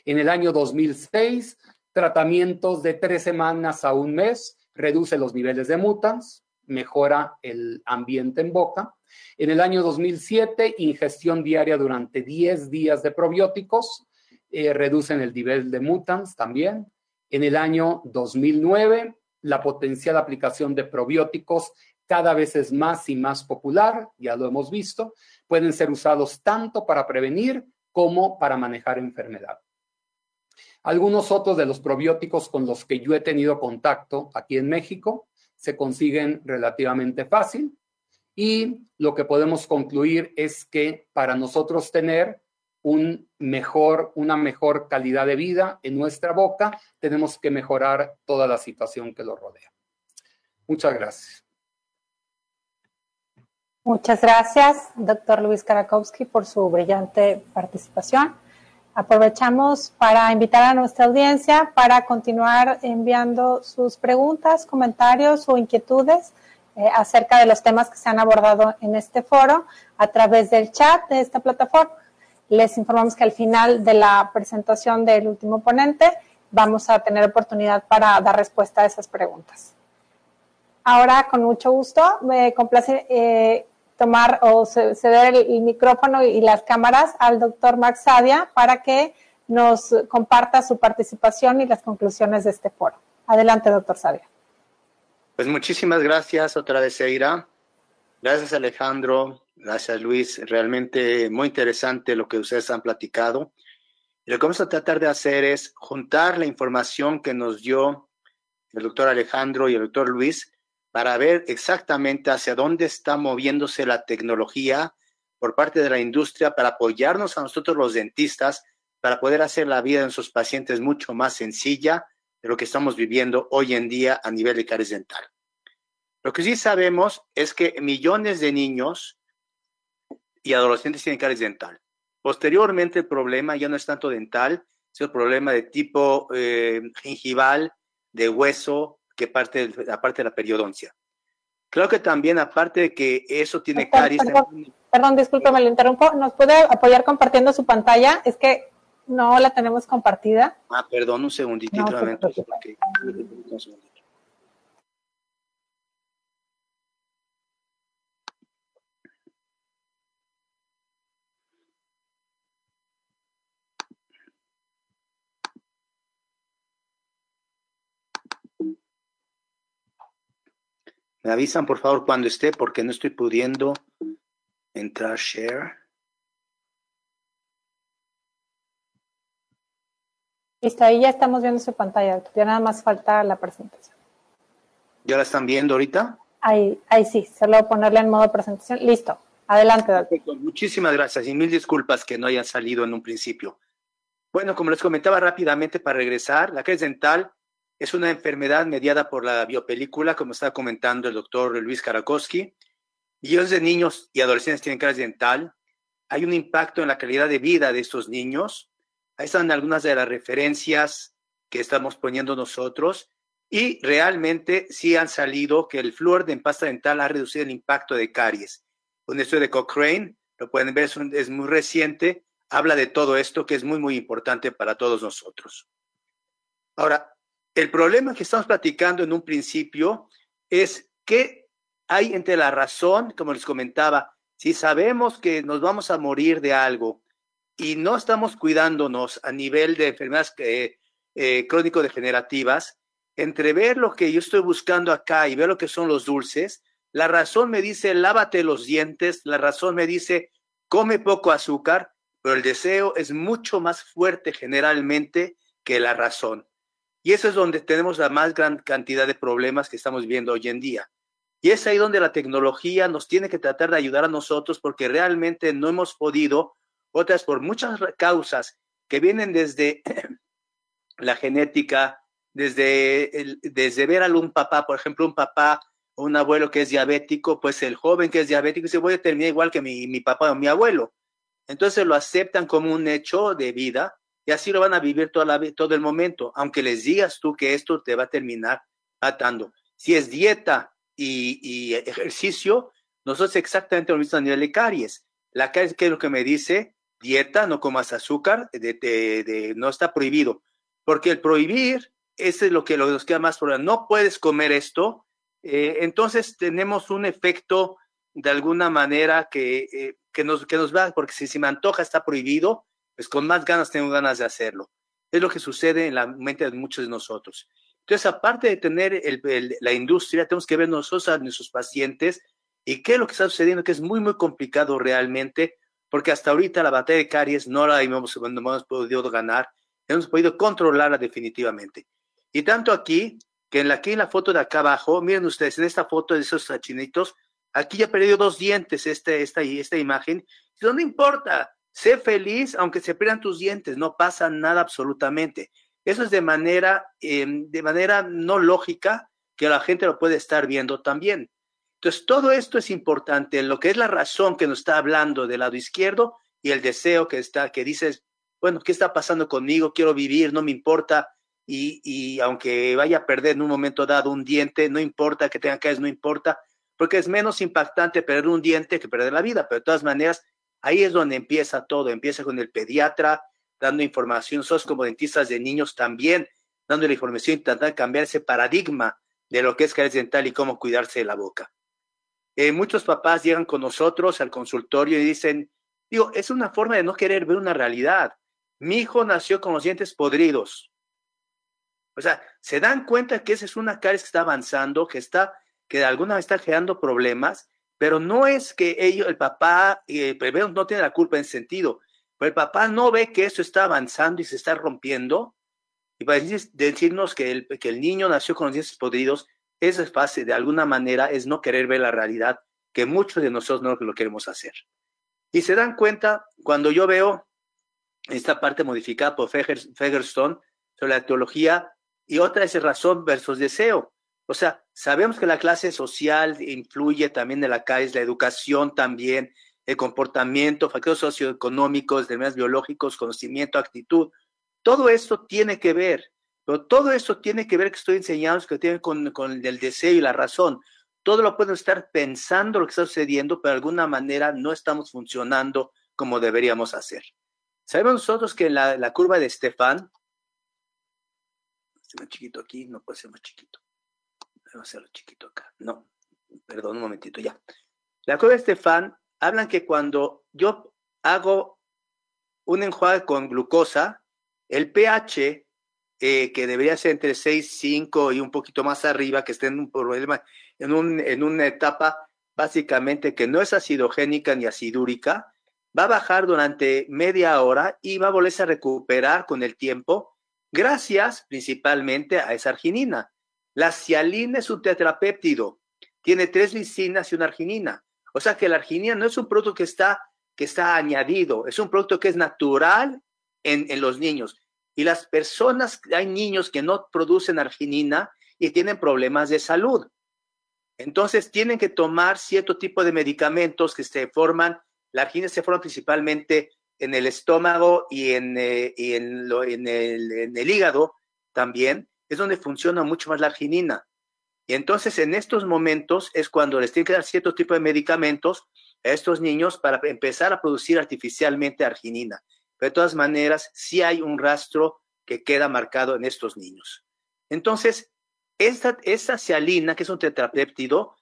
Speaker 6: En el año 2006, tratamientos de tres semanas a un mes reduce los niveles de mutans. mejora el ambiente en boca. En el año 2007, ingestión diaria durante 10 días de probióticos, eh, reducen el nivel de mutants también. En el año 2009, la potencial aplicación de probióticos cada vez es más y más popular, ya lo hemos visto. Pueden ser usados tanto para prevenir como para manejar enfermedad. Algunos otros de los probióticos con los que yo he tenido contacto aquí en México se consiguen relativamente fácil y lo que podemos concluir es que para nosotros tener un mejor, una mejor calidad de vida en nuestra boca, tenemos que mejorar toda la situación que lo rodea. Muchas gracias.
Speaker 2: Muchas gracias, doctor Luis Karakowski, por su brillante participación. Aprovechamos para invitar a nuestra audiencia para continuar enviando sus preguntas, comentarios o inquietudes eh, acerca de los temas que se han abordado en este foro a través del chat de esta plataforma. Les informamos que al final de la presentación del último ponente vamos a tener oportunidad para dar respuesta a esas preguntas. Ahora, con mucho gusto, me complace eh, tomar o ceder el, micrófono y las cámaras al doctor Max Sadia para que nos comparta su participación y las conclusiones de este foro. Adelante, doctor Sadia.
Speaker 3: Pues muchísimas gracias otra vez, Eira. Gracias, Alejandro. Gracias, Luis. Realmente muy interesante lo que ustedes han platicado. Y lo que vamos a tratar de hacer es juntar la información que nos dio el doctor Alejandro y el doctor Luis para ver exactamente hacia dónde está moviéndose la tecnología por parte de la industria para apoyarnos a nosotros los dentistas para poder hacer la vida de sus pacientes mucho más sencilla de lo que estamos viviendo hoy en día a nivel de caries dental. Lo que sí sabemos es que millones de niños y adolescentes tienen caries dental. Posteriormente el problema ya no es tanto dental, es el problema de tipo eh, gingival, de hueso, que parte, aparte de la periodoncia. Creo que también, aparte de que eso tiene caries.
Speaker 2: Perdón, perdón, discúlpeme, lo interrumpo. ¿Nos puede apoyar compartiendo su pantalla? Es que no la tenemos compartida.
Speaker 3: Ah, perdón, un segundito. No, Me avisan por favor cuando esté porque no estoy pudiendo entrar share.
Speaker 2: Listo, ahí ya estamos viendo su pantalla. Ya nada más falta la presentación.
Speaker 3: ¿Ya la están viendo ahorita?
Speaker 2: Ahí, ahí sí, solo ponerle en modo presentación. Listo. Adelante, doctor.
Speaker 3: Muchísimas gracias y mil disculpas que no hayan salido en un principio. Bueno, como les comentaba rápidamente para regresar, la crisis dental es una enfermedad mediada por la biopelícula, como estaba comentando el doctor Luis Karakowski. Millones de niños y adolescentes tienen caries dental. Hay un impacto en la calidad de vida de estos niños. Ahí están algunas de las referencias que estamos poniendo nosotros. Y realmente sí han salido que el flúor de pasta dental ha reducido el impacto de caries. Un estudio de Cochrane, lo pueden ver, es muy reciente, habla de todo esto que es muy, muy importante para todos nosotros. Ahora, el problema que estamos platicando en un principio es que hay entre la razón, como les comentaba, si sabemos que nos vamos a morir de algo y no estamos cuidándonos a nivel de enfermedades eh, eh, crónico-degenerativas, entre ver lo que yo estoy buscando acá y ver lo que son los dulces, la razón me dice lávate los dientes, la razón me dice come poco azúcar, pero el deseo es mucho más fuerte generalmente que la razón. Y eso es donde tenemos la más gran cantidad de problemas que estamos viendo hoy en día. Y es ahí donde la tecnología nos tiene que tratar de ayudar a nosotros porque realmente no hemos podido, otras por muchas causas que vienen desde la genética, desde, desde ver a un papá, por ejemplo, un papá o un abuelo que es diabético, pues el joven que es diabético dice, voy a terminar igual que mi, mi papá o mi abuelo. Entonces lo aceptan como un hecho de vida y así lo van a vivir toda la, todo el momento, aunque les digas tú que esto te va a terminar atando. Si es dieta y, ejercicio, nosotros exactamente lo mismo a nivel de caries. La caries, ¿qué es lo que me dice? Dieta, no comas azúcar, de, no está prohibido. Porque el prohibir, ese es lo que nos queda más problema. No puedes comer esto, Eh, entonces tenemos un efecto de alguna manera que, eh, que, nos, que nos va, porque si se me antoja está prohibido, pues con más ganas tengo ganas de hacerlo. Es lo que sucede en la mente de muchos de nosotros. Entonces, aparte de tener el, la industria, tenemos que ver nosotros a nuestros pacientes y qué es lo que está sucediendo, que es muy, muy complicado realmente, porque hasta ahorita la batalla de caries no la hemos, no podido ganar, hemos podido controlarla definitivamente. Y tanto aquí, que en la, aquí en la foto de acá abajo, miren ustedes, en esta foto de esos chinitos, aquí ya perdido dos dientes este, esta, esta imagen, no importa, sé feliz aunque se pierdan tus dientes, no pasa nada absolutamente. Eso es de manera, em, de manera no lógica que la gente lo puede estar viendo también. Entonces, todo esto es importante, lo que es la razón que nos está hablando del lado izquierdo y el deseo que está, que dices, bueno, ¿qué está pasando conmigo? Quiero vivir, no me importa. Y, y aunque vaya a perder en un momento dado un diente, no importa que tenga caries, no importa, porque es menos impactante perder un diente que perder la vida. Pero de todas maneras, ahí es donde empieza todo. Empieza con el pediatra, dando información, sos como dentistas de niños también, dando la información, intentando cambiar ese paradigma de lo que es caries dental y cómo cuidarse de la boca. Eh, muchos papás llegan con nosotros al consultorio y dicen, digo, es una forma de no querer ver una realidad. Mi hijo nació con los dientes podridos. O sea, se dan cuenta que esa es una caries que está avanzando, que está, que de alguna vez está generando problemas, pero no es que ellos, el papá, eh, no tiene la culpa en ese sentido, pero el papá no ve que eso está avanzando y se está rompiendo. Y para decirnos que el, que el niño nació con los dientes podridos, esa es fácil, de alguna manera, es no querer ver la realidad, que muchos de nosotros no lo queremos hacer. Y se dan cuenta cuando yo veo esta parte modificada por Fegerstone sobre la teología y otra es razón versus deseo. O sea, sabemos que la clase social influye también en la calle, la educación también, el comportamiento, factores socioeconómicos, demás biológicos, conocimiento, actitud. Todo esto tiene que ver, pero todo esto tiene que ver que estoy enseñando, que tiene con, con el deseo y la razón. Todo lo puedo estar pensando lo que está sucediendo, pero de alguna manera no estamos funcionando como deberíamos hacer. Sabemos nosotros que en la, curva de Estefan, más chiquito aquí, no puede ser más chiquito. Vamos a hacerlo chiquito acá. No, perdón, un momentito, ya. La curva de Estefan hablan que cuando yo hago un enjuague con glucosa, el pH, eh, que debería ser entre 6, 5 y un poquito más arriba, que esté en un problema, en, un, en una etapa básicamente que no es acidogénica ni acidúrica, va a bajar durante media hora y va a volverse a recuperar con el tiempo, gracias principalmente a esa arginina. La cialina es un tetrapéptido, tiene tres lisinas y una arginina. O sea que la arginina no es un producto que está, que está añadido, es un producto que es natural en, en los niños. Y las personas, hay niños que no producen arginina y tienen problemas de salud. Entonces tienen que tomar cierto tipo de medicamentos que se forman, la arginina se forma principalmente en el estómago y en, eh, y en, en, el, en el hígado también, es donde funciona mucho más la arginina. Y entonces en estos momentos es cuando les tienen que dar cierto tipo de medicamentos a estos niños para empezar a producir artificialmente arginina. Pero de todas maneras, sí hay un rastro que queda marcado en estos niños. Entonces, esta, esta cialina, que es un tetrapéptido,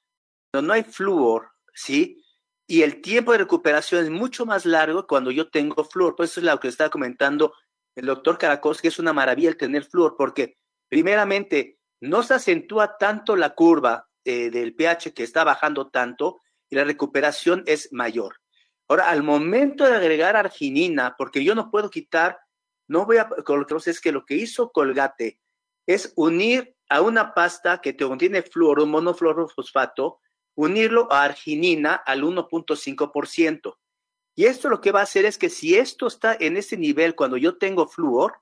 Speaker 3: no hay flúor, ¿sí? Y el tiempo de recuperación es mucho más largo cuando yo tengo flúor. Pues eso es lo que estaba comentando el doctor Caracos, que es una maravilla el tener flúor, porque primeramente no se acentúa tanto la curva eh, del pH que está bajando tanto y la recuperación es mayor. Ahora, al momento de agregar arginina, porque yo no puedo quitar, no voy a, es que lo que hizo Colgate es unir a una pasta que te contiene flúor, un monofluorofosfato, unirlo a arginina al 1.5%. Y esto lo que va a hacer es que si esto está en ese nivel cuando yo tengo flúor,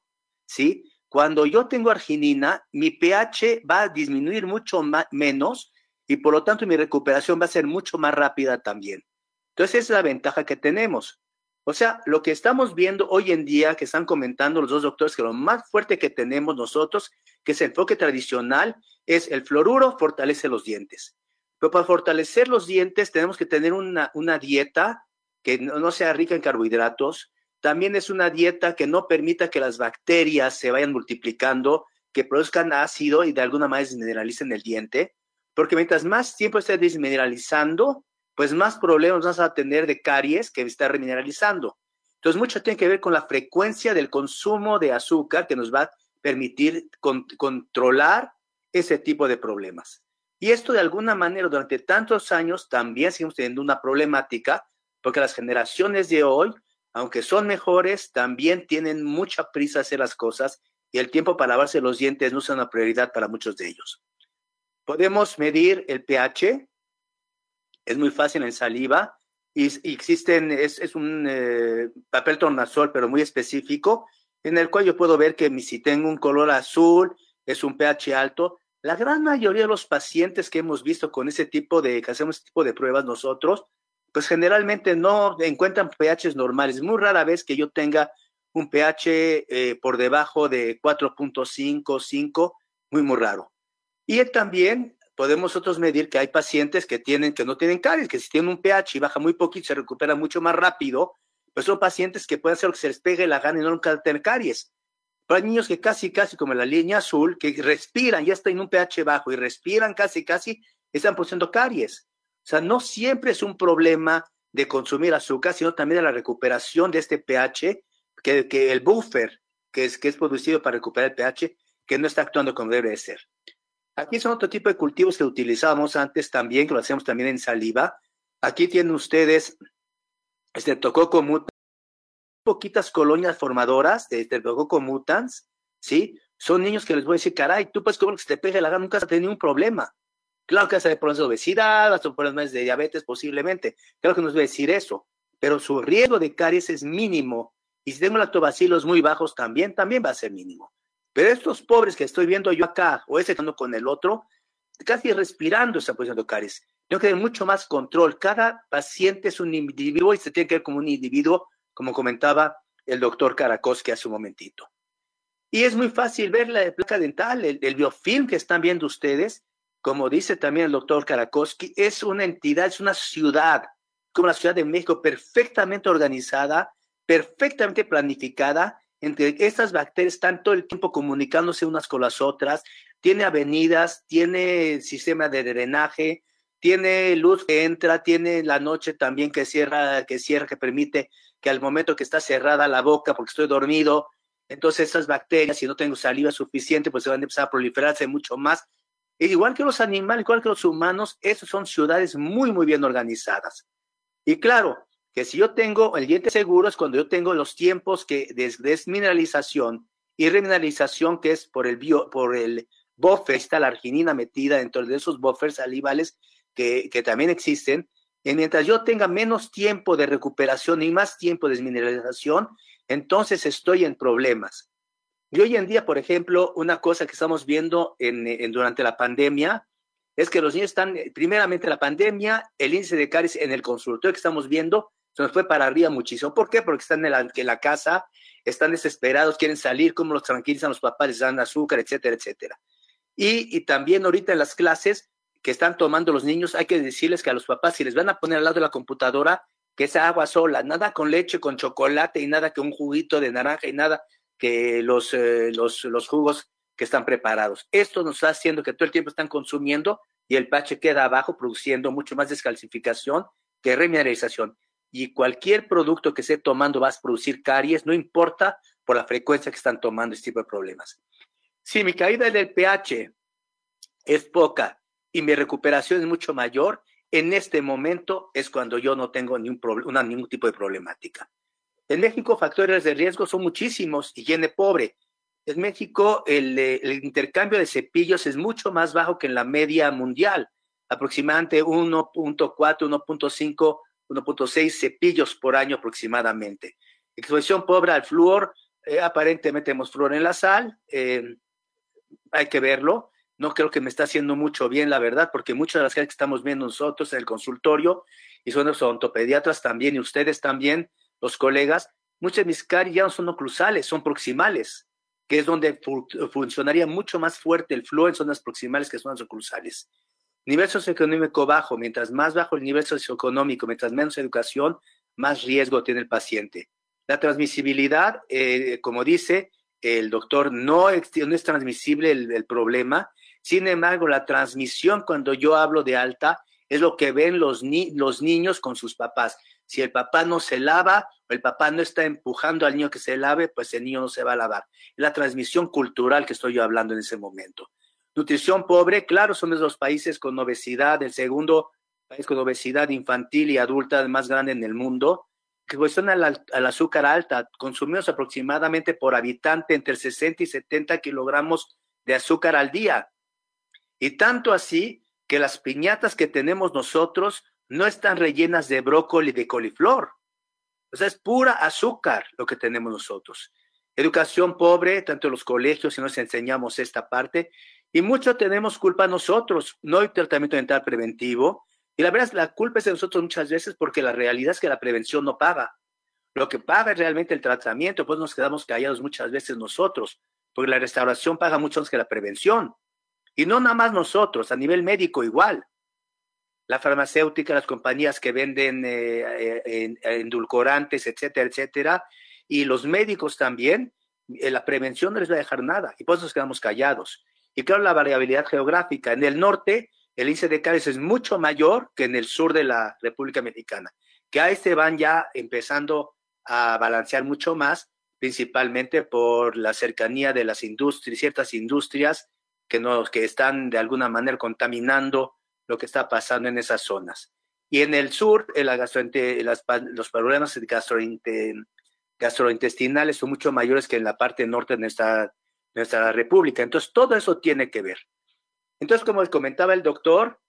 Speaker 3: ¿sí? Cuando yo tengo arginina, mi pH va a disminuir mucho menos y por lo tanto mi recuperación va a ser mucho más rápida también. Entonces, esa es la ventaja que tenemos. O sea, lo que estamos viendo hoy en día, que están comentando los dos doctores, que lo más fuerte que tenemos nosotros, que es el enfoque tradicional, es el fluoruro fortalece los dientes. Pero para fortalecer los dientes tenemos que tener una, una dieta que no sea rica en carbohidratos, también es una dieta que no permita que las bacterias se vayan multiplicando, que produzcan ácido y de alguna manera se mineralicen el diente, porque mientras más tiempo esté desmineralizando, pues más problemas vas a tener de caries que está remineralizando. Entonces, mucho tiene que ver con la frecuencia del consumo de azúcar que nos va a permitir controlar ese tipo de problemas. Y esto de alguna manera durante tantos años también seguimos teniendo una problemática porque las generaciones de hoy, aunque son mejores, también tienen mucha prisa hacer las cosas y el tiempo para lavarse los dientes no es una prioridad para muchos de ellos. Podemos medir el pH, es muy fácil en saliva y, existen, es, un eh, papel tornasol, pero muy específico, en el cual yo puedo ver que si tengo un color azul, es un pH alto. La gran mayoría de los pacientes que hemos visto con ese tipo de, que hacemos este tipo de pruebas nosotros, pues generalmente no encuentran pHs normales. Muy rara vez que yo tenga un pH eh, por debajo de 4.5, 5, muy, muy raro. Y también podemos nosotros medir que hay pacientes que tienen, que no tienen caries, que si tienen un pH y baja muy poquito, se recupera mucho más rápido, pues son pacientes que pueden hacer que se les pegue la gana y no nunca tener caries. Pero hay niños que casi, casi como la línea azul, que respiran, ya están en un pH bajo y respiran casi, casi, están produciendo caries. O sea, no siempre es un problema de consumir azúcar, sino también de la recuperación de este pH, que, el buffer que es, que es producido para recuperar el pH, que no está actuando como debe de ser. Aquí son otro tipo de cultivos que utilizábamos antes también, que lo hacemos también en saliva. Aquí tienen ustedes tococo mutans, poquitas colonias formadoras de tococo mutans, ¿sí? Son niños que les voy a decir, caray, tú puedes comer que se te pegue la gana, nunca has tenido ningún problema. Claro que vas a tener problemas de obesidad, vas a tener problemas de diabetes posiblemente. Claro que nos voy a decir eso, pero su riesgo de caries es mínimo. Y si tengo lactobacilos muy bajos también, también va a ser mínimo. Pero estos pobres que estoy viendo yo acá, o ese con el otro, casi respirando está produciendo caries. Tengo que tener mucho más control. Cada paciente es un individuo y se tiene que ver como un individuo, como comentaba el doctor Karakowski hace un momentito. Y es muy fácil ver la placa dental, el, el, biofilm que están viendo ustedes, como dice también el doctor Karakowski, es una entidad, es una ciudad, como la Ciudad de México, perfectamente organizada, perfectamente planificada entre estas bacterias están todo el tiempo comunicándose unas con las otras, tiene avenidas, tiene sistema de drenaje, tiene luz que entra, tiene la noche también que cierra, que cierra, que permite que al momento que está cerrada la boca porque estoy dormido, entonces esas bacterias, si no tengo saliva suficiente, pues se van a empezar a proliferarse mucho más. Igual que los animales, igual que los humanos, esas son ciudades muy, muy bien organizadas. Y claro, que si yo tengo el diente seguro es cuando yo tengo los tiempos que de desmineralización y remineralización que es por el bio, por el buffer, está la arginina metida dentro de esos buffers salivales que, que también existen. Y mientras yo tenga menos tiempo de recuperación y más tiempo de desmineralización, entonces estoy en problemas. Y hoy en día, por ejemplo, una cosa que estamos viendo en, durante la pandemia es que los niños están, primeramente la pandemia, el índice de caries en el consultorio que estamos viendo se nos fue para arriba muchísimo. ¿Por qué? Porque están en la, la casa, están desesperados, quieren salir, cómo los tranquilizan los papás, les dan azúcar, etcétera, etcétera. Y, y también ahorita en las clases que están tomando los niños, hay que decirles que a los papás, si les van a poner al lado de la computadora, que esa agua sola, nada con leche, con chocolate y nada que un juguito de naranja y nada los, eh, los, los jugos que están preparados. Esto nos está haciendo que todo el tiempo están consumiendo y el pache queda abajo produciendo mucho más descalcificación que remineralización y cualquier producto que esté tomando va a producir caries, no importa por la frecuencia que están tomando este tipo de problemas. Si mi caída del pH es poca y mi recuperación es mucho mayor, en este momento es cuando yo no tengo ningún, ningún tipo de problemática. En México, factores de riesgo son muchísimos, higiene pobre. En México, el, el intercambio de cepillos es mucho más bajo que en la media mundial, aproximadamente 1.4, 1.5 1.6 cepillos por año aproximadamente. Exposición pobre al flúor, eh, aparentemente tenemos flúor en la sal, eh, hay que verlo. No creo que me está haciendo mucho bien, la verdad, porque muchas de las cosas que estamos viendo nosotros en el consultorio, y son los ontopediatras también, y ustedes también, los colegas, muchas de mis caries ya no son oclusales, son proximales, que es donde funcionaría mucho más fuerte el flúor en zonas proximales que son las oclusales. Nivel socioeconómico bajo, mientras más bajo el nivel socioeconómico, mientras menos educación, más riesgo tiene el paciente. La transmisibilidad, eh, como dice el doctor, no, es transmisible el, problema. Sin embargo, la transmisión cuando yo hablo de alta es lo que ven los niños con sus papás. Si el papá no se lava o el papá no está empujando al niño que se lave, pues el niño no se va a lavar. Es la transmisión cultural que estoy yo hablando en ese momento. Nutrición pobre, claro, son de los países con obesidad, el segundo país con obesidad infantil y adulta más grande en el mundo, que cuestiona al, al azúcar alta. Consumimos aproximadamente por habitante entre 60 y 70 kilogramos de azúcar al día. Y tanto así que las piñatas que tenemos nosotros no están rellenas de brócoli de coliflor. O sea, es pura azúcar lo que tenemos nosotros. Educación pobre, tanto en los colegios, si nos enseñamos esta parte, y mucho tenemos culpa nosotros. No hay tratamiento dental preventivo. Y la verdad, la culpa es de nosotros muchas veces porque la realidad es que la prevención no paga. Lo que paga es realmente el tratamiento, pues nos quedamos callados muchas veces nosotros, porque la restauración paga mucho más que la prevención. Y no nada más nosotros, a nivel médico igual la farmacéutica, las compañías que venden eh, eh, endulcorantes, etcétera, etcétera, y los médicos también, eh, la prevención no les va a dejar nada, y por eso nos quedamos callados. Y claro, la variabilidad geográfica. En el norte, el índice de caries es mucho mayor que en el sur de la República Mexicana, que ahí se van ya empezando a balancear mucho más, principalmente por la cercanía de las industrias, ciertas industrias que, no, que están de alguna manera contaminando lo que está pasando en esas zonas. Y en el sur, los problemas gastrointestinales son mucho mayores que en la parte norte de nuestra, nuestra república. Entonces, todo eso tiene que ver. Entonces, como comentaba el doctor,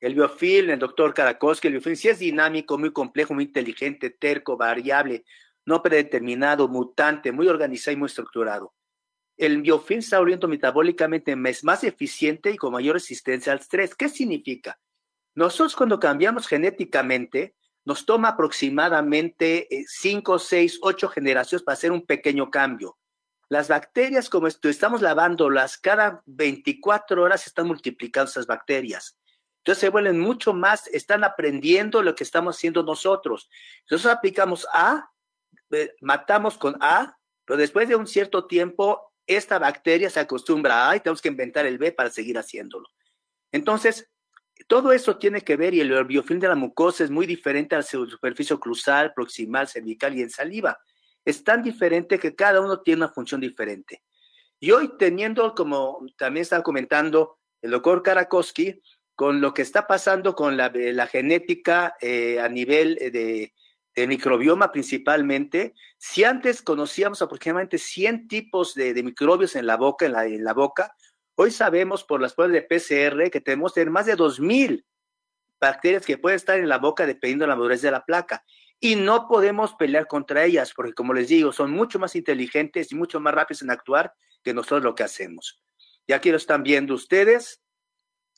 Speaker 3: el biofilm, el doctor Karakowski, el biofilm sí es dinámico, muy complejo, muy inteligente, terco, variable, no predeterminado, mutante, muy organizado y muy estructurado el biofilm está orientado metabólicamente más eficiente y con mayor resistencia al estrés. ¿Qué significa? Nosotros cuando cambiamos genéticamente, nos toma aproximadamente 5, 6, 8 generaciones para hacer un pequeño cambio. Las bacterias, como estamos lavándolas, cada 24 horas están multiplicando esas bacterias. Entonces se vuelven mucho más, están aprendiendo lo que estamos haciendo nosotros. Entonces aplicamos A, eh, matamos con A, pero después de un cierto tiempo esta bacteria se acostumbra a, y tenemos que inventar el B para seguir haciéndolo. Entonces, todo eso tiene que ver y el biofilm de la mucosa es muy diferente a su superficie oclusal, proximal, cervical y en saliva. Es tan diferente que cada uno tiene una función diferente. Y hoy teniendo, como también estaba comentando el doctor Karakowski, con lo que está pasando con la, genética eh, a nivel de, de microbioma principalmente, si antes conocíamos aproximadamente 100 tipos de, microbios en la boca, en la, en la, boca, hoy sabemos por las pruebas de PCR que tenemos más de 2.000 bacterias que pueden estar en la boca dependiendo de la madurez de la placa. Y no podemos pelear contra ellas porque, como les digo, son mucho más inteligentes y mucho más rápidos en actuar que nosotros lo que hacemos. Y aquí lo están viendo ustedes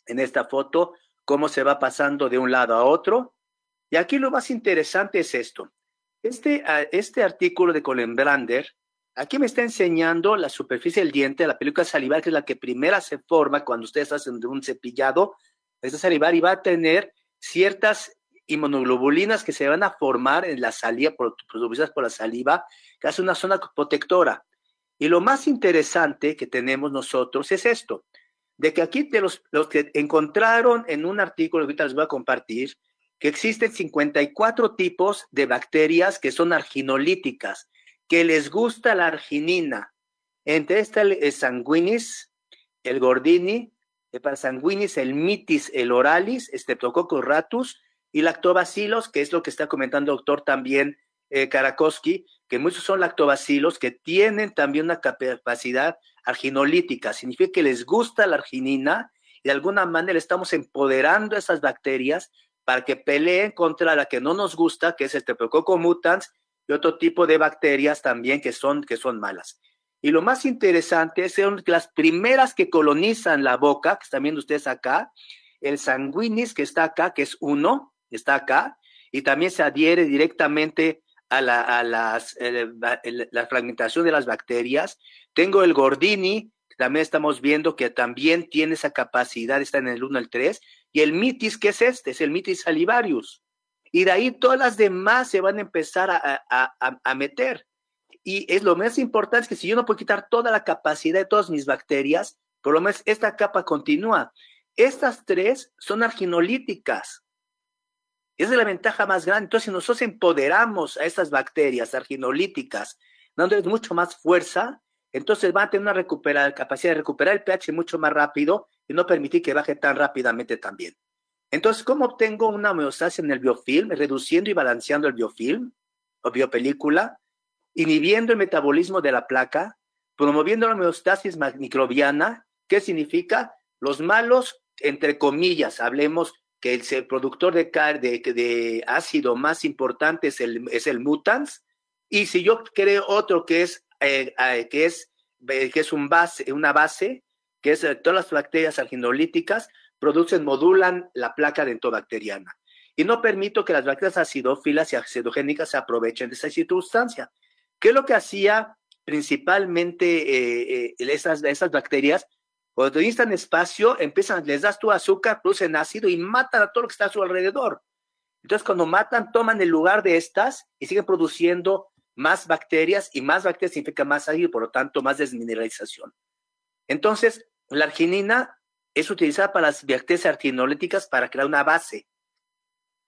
Speaker 3: en esta foto, cómo se va pasando de un lado a otro y aquí lo más interesante es esto. Este, ah, este artículo de Brander, aquí me está enseñando la superficie del diente, la película salival, que es la que primera se forma cuando ustedes hacen un cepillado. Esta salivar y va a tener ciertas inmunoglobulinas que se van a formar en la saliva, producidas por la saliva, que hace una zona protectora. Y lo más interesante que tenemos nosotros es esto, de que aquí los, los que encontraron en un artículo ahorita les voy a compartir, que existen 54 tipos de bacterias que son arginolíticas, que les gusta la arginina. Entre estas el sanguinis, el gordini, el parasanguinis, el mitis, el oralis, streptococcus ratus y lactobacilos, que es lo que está comentando el doctor también eh, Karakowski, que muchos son lactobacilos que tienen también una capacidad arginolítica. Significa que les gusta la arginina y de alguna manera estamos empoderando a esas bacterias para que peleen contra la que no nos gusta, que es el Streptococcus mutans y otro tipo de bacterias también que son, que son malas. Y lo más interesante es que las primeras que colonizan la boca, que están viendo ustedes acá, el sanguinis que está acá, que es uno, está acá, y también se adhiere directamente a la, a las, la fragmentación de las bacterias. Tengo el gordini, también estamos viendo que también tiene esa capacidad, está en el 1 al 3, y el mitis, ¿qué es este? Es el mitis salivarius. Y de ahí todas las demás se van a empezar a, meter. Y es lo más importante es que si yo no puedo quitar toda la capacidad de todas mis bacterias, por lo menos esta capa continúa. Estas tres son arginolíticas. Esa es la ventaja más grande. Entonces, si nosotros empoderamos a estas bacterias arginolíticas, dándoles mucho más fuerza, entonces van a tener una recuperar, capacidad de recuperar el pH mucho más rápido y no permitir que baje tan rápidamente también. Entonces, ¿cómo obtengo una homeostasis en el biofilm? Reduciendo y balanceando el biofilm o biopelícula, inhibiendo el metabolismo de la placa, promoviendo la homeostasis microbiana. ¿Qué significa? Los malos, entre comillas, hablemos que el, productor de, de, ácido más importante es el, es el mutans, y si yo creo otro que es, eh, eh, que es, eh, que es un base, una base, que es todas las bacterias arginolíticas, producen, modulan la placa dentobacteriana. Y no permito que las bacterias acidófilas y acidogénicas se aprovechen de esa circunstancia. ¿Qué es lo que hacía principalmente eh, eh, esas, esas bacterias? Cuando necesitan espacio, empiezan, les das tu azúcar, producen ácido y matan a todo lo que está a su alrededor. Entonces, cuando matan, toman el lugar de estas y siguen produciendo más bacterias y más bacterias significa más ácido y por lo tanto más desmineralización. Entonces, la arginina es utilizada para las bacterias arginolíticas para crear una base.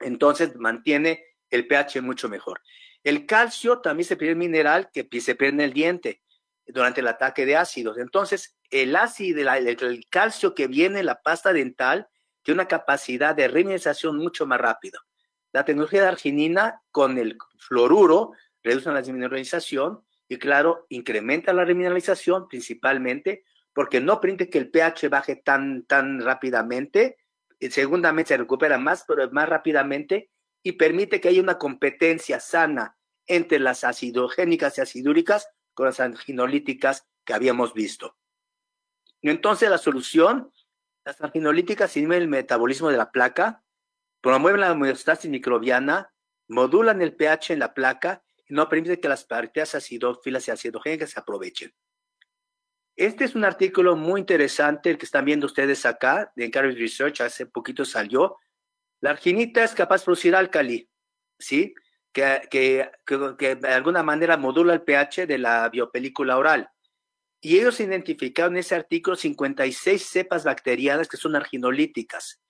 Speaker 3: Entonces mantiene el pH mucho mejor. El calcio también se pierde mineral que se pierde en el diente durante el ataque de ácidos. Entonces, el ácido, el, calcio que viene en la pasta dental tiene una capacidad de remineralización mucho más rápido. La tecnología de arginina con el fluoruro reduce la desmineralización y, claro, incrementa la remineralización principalmente porque no permite que el pH baje tan, tan rápidamente. Y segundamente se recupera más, pero más rápidamente y permite que haya una competencia sana entre las acidogénicas y acidúricas con las anginolíticas que habíamos visto. Entonces, la solución, las anginolíticas inhiben el metabolismo de la placa, promueven la homeostasis microbiana, modulan el pH en la placa y no permiten que las bacterias acidófilas y acidogénicas se aprovechen. Este es un artículo muy interesante, el que están viendo ustedes acá, de Encourage Research, hace poquito salió. La arginita es capaz de producir álcali, ¿sí? Que, que, que, de alguna manera modula el pH de la biopelícula oral. Y ellos identificaron en ese artículo 56 cepas bacterianas que son arginolíticas.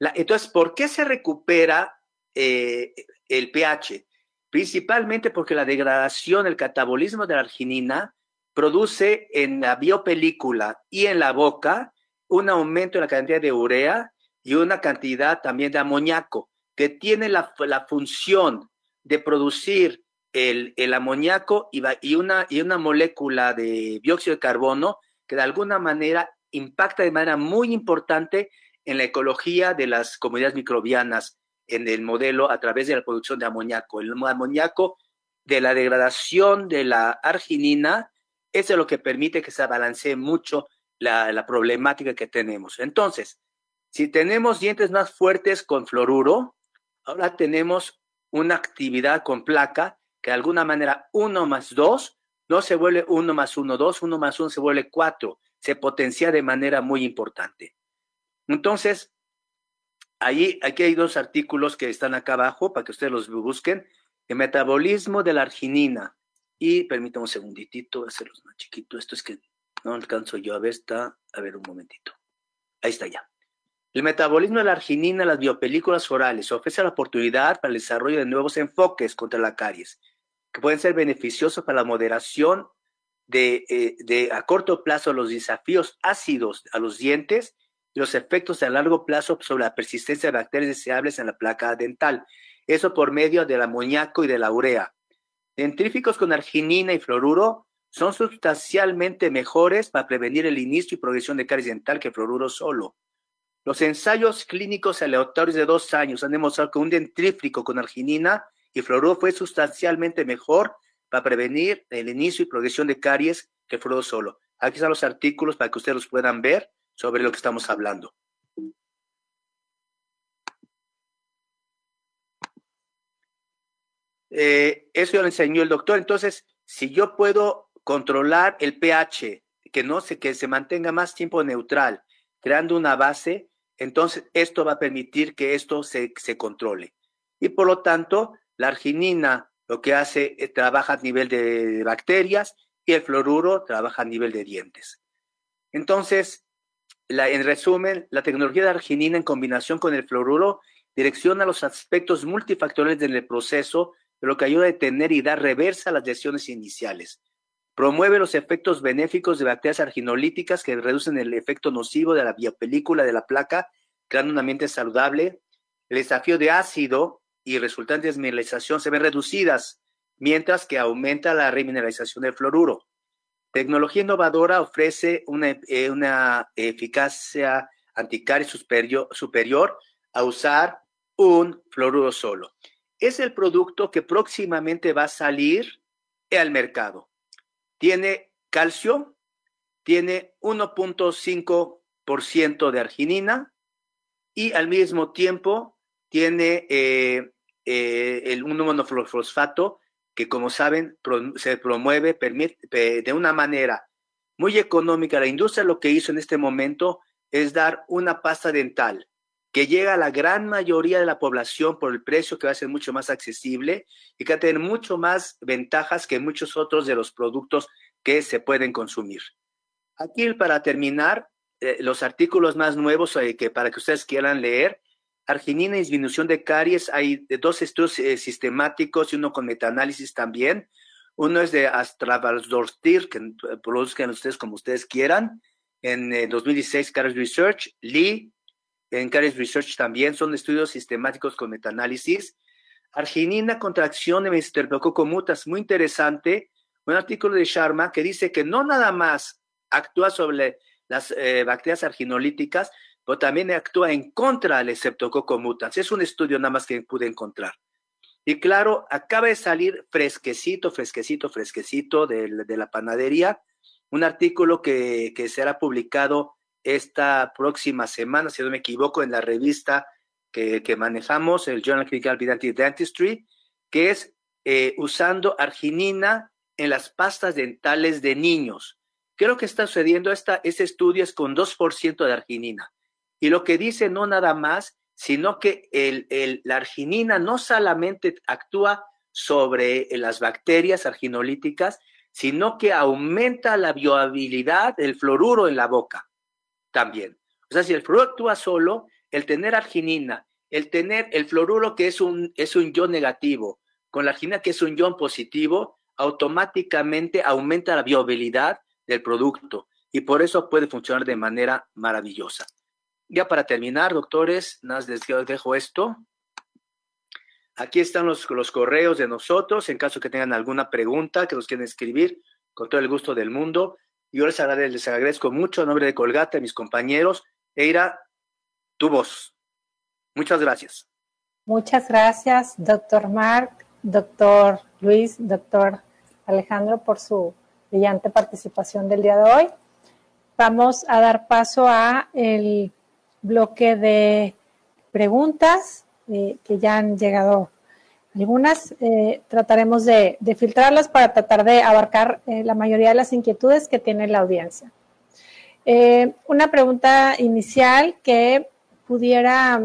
Speaker 3: entonces, ¿por qué se recupera eh, el pH? Principalmente porque la degradación, el catabolismo de la arginina produce en la biopelícula y en la boca un aumento en la cantidad de urea y una cantidad también de amoníaco, que tiene la, función de producir el, el amoníaco y, y, una, y una molécula de dióxido de carbono que de alguna manera impacta de manera muy importante en la ecología de las comunidades microbianas en el modelo a través de la producción de amoníaco. El amoníaco de la degradación de la arginina eso es lo que permite que se balancee mucho la, problemática que tenemos. Entonces, si tenemos dientes más fuertes con fluoruro, ahora tenemos una actividad con placa que de alguna manera 1 más 2 no se vuelve 1 más 1, 2, 1 más 1 se vuelve 4, se potencia de manera muy importante. Entonces, aquí hay dos artículos que están acá abajo para que ustedes los busquen. El metabolismo de la arginina y permítame un segunditito, hacerlos más chiquito. Esto es que no alcanzo yo a ver, está, a ver un momentito. Ahí está ya. El metabolismo de la arginina en las biopelículas orales ofrece la oportunidad para el desarrollo de nuevos enfoques contra la caries, que pueden ser beneficiosos para la moderación de, eh, de a corto plazo los desafíos ácidos a los dientes y los efectos a largo plazo sobre la persistencia de bacterias deseables en la placa dental. Eso por medio del amoníaco y de la urea. Dentríficos con arginina y fluoruro son sustancialmente mejores para prevenir el inicio y progresión de caries dental que fluoruro solo. Los ensayos clínicos aleatorios de dos años han demostrado que un dentrífico con arginina y fluoruro fue sustancialmente mejor para prevenir el inicio y progresión de caries que fluoruro solo. Aquí están los artículos para que ustedes los puedan ver sobre lo que estamos hablando. Eh, eso ya lo enseñó el doctor. Entonces, si yo puedo controlar el pH, que no se, que se mantenga más tiempo neutral, creando una base, entonces esto va a permitir que esto se, se controle. Y por lo tanto, la arginina lo que hace es trabaja a nivel de bacterias y el fluoruro trabaja a nivel de dientes. Entonces, en resumen, la tecnología de arginina en combinación con el fluoruro direcciona los aspectos multifactoriales del proceso, lo que ayuda a detener y dar reversa a las lesiones iniciales. Promueve los efectos benéficos de bacterias arginolíticas que reducen el efecto nocivo de la biopelícula de la placa, creando un ambiente saludable. El desafío de ácido y resultantes de mineralización se ven reducidas, mientras que aumenta la remineralización del fluoruro. Tecnología innovadora ofrece una, eh, una eficacia anticaria superior, superior a usar un fluoruro solo. Es el producto que próximamente va a salir al mercado. Tiene calcio, tiene 1.5% de arginina y al mismo tiempo tiene eh, eh, el, un monofosfato que como saben se promueve permite, de una manera muy económica. La industria lo que hizo en este momento es dar una pasta dental que llega a la gran mayoría de la población por el precio que va a ser mucho más accesible y que va a tener mucho más ventajas que muchos otros de los productos que se pueden consumir. Aquí para terminar, eh, los artículos más nuevos eh, que para que ustedes quieran leer, arginina y disminución de caries, hay dos estudios eh, sistemáticos y uno con metaanálisis también. Uno es de Astravadorstir, que produzcan ustedes como ustedes quieran, en 2016 Caries Research, Lee en Caries Research también, son estudios sistemáticos con metaanálisis. Arginina contracción de Mesoterpecoco mutas, muy interesante, un artículo de Sharma que dice que no nada más actúa sobre las eh, bacterias arginolíticas, pero también actúa en contra del Streptococcus mutans. Es un estudio nada más que pude encontrar. Y claro, acaba de salir fresquecito, fresquecito, fresquecito de, la panadería, un artículo que, que, será publicado esta próxima semana, si no me equivoco, en la revista que, manejamos, el Journal Clinical Pediatric Dentistry, que es eh, usando arginina en las pastas dentales de niños. ¿Qué lo que está sucediendo? Esta, este estudio es con 2% de arginina. Y lo que dice no nada más, sino que el, el, la arginina no solamente actúa sobre las bacterias arginolíticas, sino que aumenta la biohabilidad del fluoruro en la boca también. O sea, si el fluoruro actúa solo, el tener arginina, el tener el fluoruro que es un, es un ion negativo, con la arginina que es un ion positivo, automáticamente aumenta la viabilidad del producto y por eso puede funcionar de manera maravillosa. Ya para terminar, doctores, nada les dejo esto. Aquí están los, los correos de nosotros, en caso que tengan alguna pregunta que nos quieran escribir, con todo el gusto del mundo. Yo les agradezco, les agradezco mucho en nombre de Colgate, mis compañeros. Eira, tu voz. Muchas gracias.
Speaker 2: Muchas gracias, doctor Mark, doctor Luis, doctor Alejandro, por su brillante participación del día de hoy. Vamos a dar paso a el bloque de preguntas eh, que ya han llegado algunas. Eh, trataremos de, filtrarlas para tratar de abarcar eh, la mayoría de las inquietudes que tiene la audiencia. una pregunta inicial que pudiera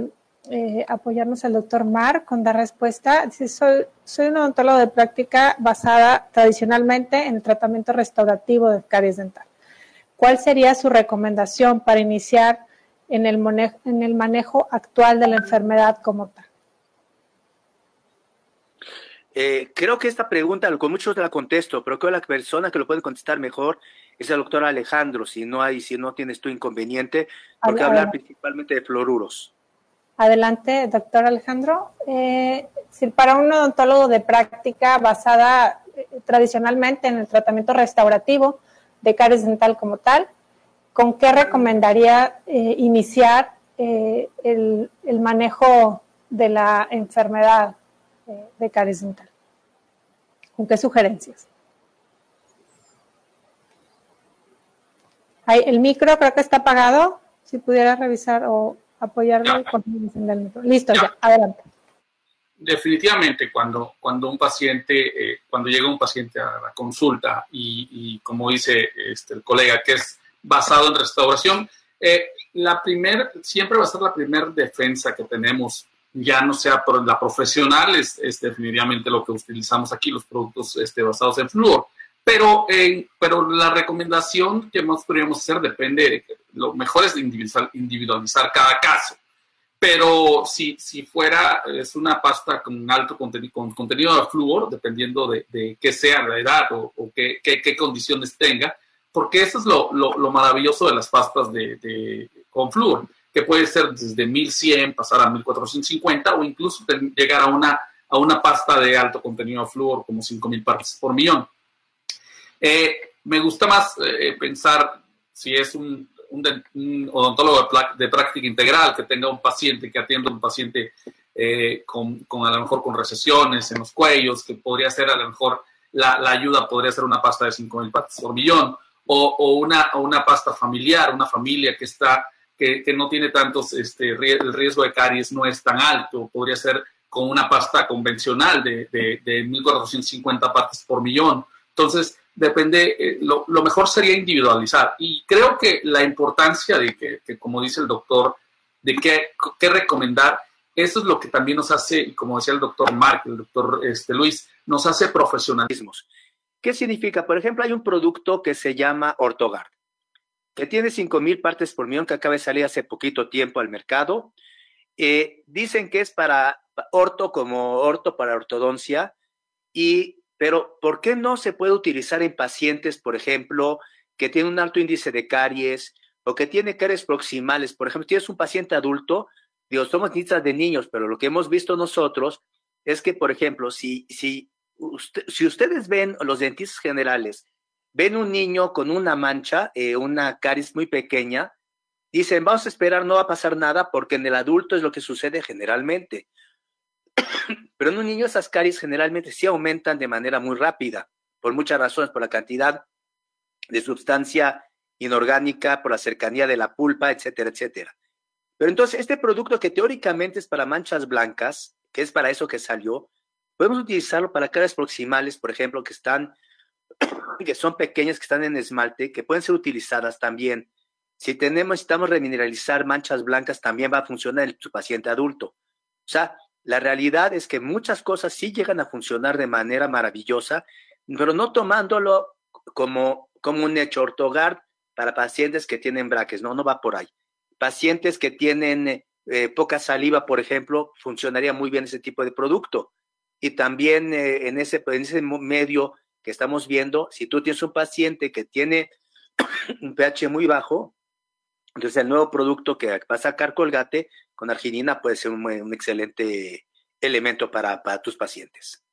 Speaker 2: eh, apoyarnos al doctor Mar con dar respuesta. soy, soy un odontólogo de práctica basada tradicionalmente en el tratamiento restaurativo de caries dental. ¿Cuál sería su recomendación para iniciar en el, en el manejo actual de la enfermedad como tal?
Speaker 3: Eh, creo que esta pregunta, con muchos la contesto, pero creo que la persona que lo puede contestar mejor es el doctor Alejandro, si no hay, si no tienes tu inconveniente, porque hablar principalmente de fluoruros.
Speaker 2: Adelante, doctor Alejandro. Eh, para un odontólogo de práctica basada eh, tradicionalmente en el tratamiento restaurativo de caries dental como tal, ¿con qué recomendaría eh, iniciar eh, el, el, manejo de la enfermedad de caries dental? ¿Con qué sugerencias? el micro creo que está apagado. Si pudiera revisar o apoyarlo con Listo, ya. adelante.
Speaker 4: Definitivamente, cuando, cuando un paciente, eh, cuando llega un paciente a la consulta y, como dice este, el colega, que es basado en restauración, eh, la primer, siempre va a ser la primera defensa que tenemos, ya no sea la profesional, es, definitivamente lo que utilizamos aquí, los productos este, basados en flúor. Pero, eh, pero la recomendación que más podríamos hacer depende, lo mejor es individualizar, cada caso. Pero si, si fuera, es una pasta con alto contenido, con contenido de flúor, dependiendo de, de qué sea la edad o, qué, qué, condiciones tenga, porque eso es lo, lo, maravilloso de las pastas de, de, con flúor, que puede ser desde 1100 pasar a 1450 o incluso llegar a una, a una pasta de alto contenido de flúor como 5000 partes por millón. Eh, me gusta más eh, pensar si es un, odontólogo de, práctica integral que tenga un paciente, que atienda a un paciente eh, con, con, a lo mejor con recesiones en los cuellos, que podría ser a lo mejor la, la ayuda podría ser una pasta de 5.000 partes por millón, o, o, una, una pasta familiar, una familia que está que, no tiene tantos, este, el riesgo de caries no es tan alto, podría ser con una pasta convencional de, de, de 1.450 partes por millón. Entonces, depende, eh, lo, mejor sería individualizar. Y creo que la importancia de que, como dice el doctor, de qué, recomendar, eso es lo que también nos hace, como decía el doctor Mark, el doctor este, Luis, nos hace profesionalismos.
Speaker 3: ¿Qué significa? Por ejemplo, hay un producto que se llama Ortogard, que tiene 5.000 partes por millón, que acaba de salir hace poquito tiempo al mercado. Eh, dicen que es para orto como orto para ortodoncia y pero, ¿por qué no se puede utilizar en pacientes, por ejemplo, que tienen un alto índice de caries o que tiene caries proximales? Por ejemplo, tienes un paciente adulto, digo, somos dentistas de niños, pero lo que hemos visto nosotros es que, por ejemplo, si, si, si ustedes ven, los dentistas generales, ven un niño con una mancha, eh, una caries muy pequeña, dicen, vamos a esperar, no va a pasar nada, porque en el adulto es lo que sucede generalmente. Pero en un niño esas caries generalmente sí aumentan de manera muy rápida, por muchas razones, por la cantidad de sustancia inorgánica, por la cercanía de la pulpa, etcétera, etcétera. Pero entonces, este producto que teóricamente es para manchas blancas, que es para eso que salió, podemos utilizarlo para caras proximales, por ejemplo, que están, que son pequeñas, que están en esmalte, que pueden ser utilizadas también. Si tenemos, necesitamos remineralizar manchas blancas, también va a funcionar en su paciente adulto. O sea, la realidad es que muchas cosas sí llegan a funcionar de manera maravillosa, pero no tomándolo como, como un hecho ortogar para pacientes que tienen braques, no, no va por ahí. Pacientes que tienen eh, poca saliva, por ejemplo, funcionaría muy bien ese tipo de producto. Y también eh, en, ese, en ese medio que estamos viendo, si tú tienes un paciente que tiene un pH muy bajo, entonces el nuevo producto que va a sacar Colgate con arginina puede ser un, excelente elemento para, tus pacientes.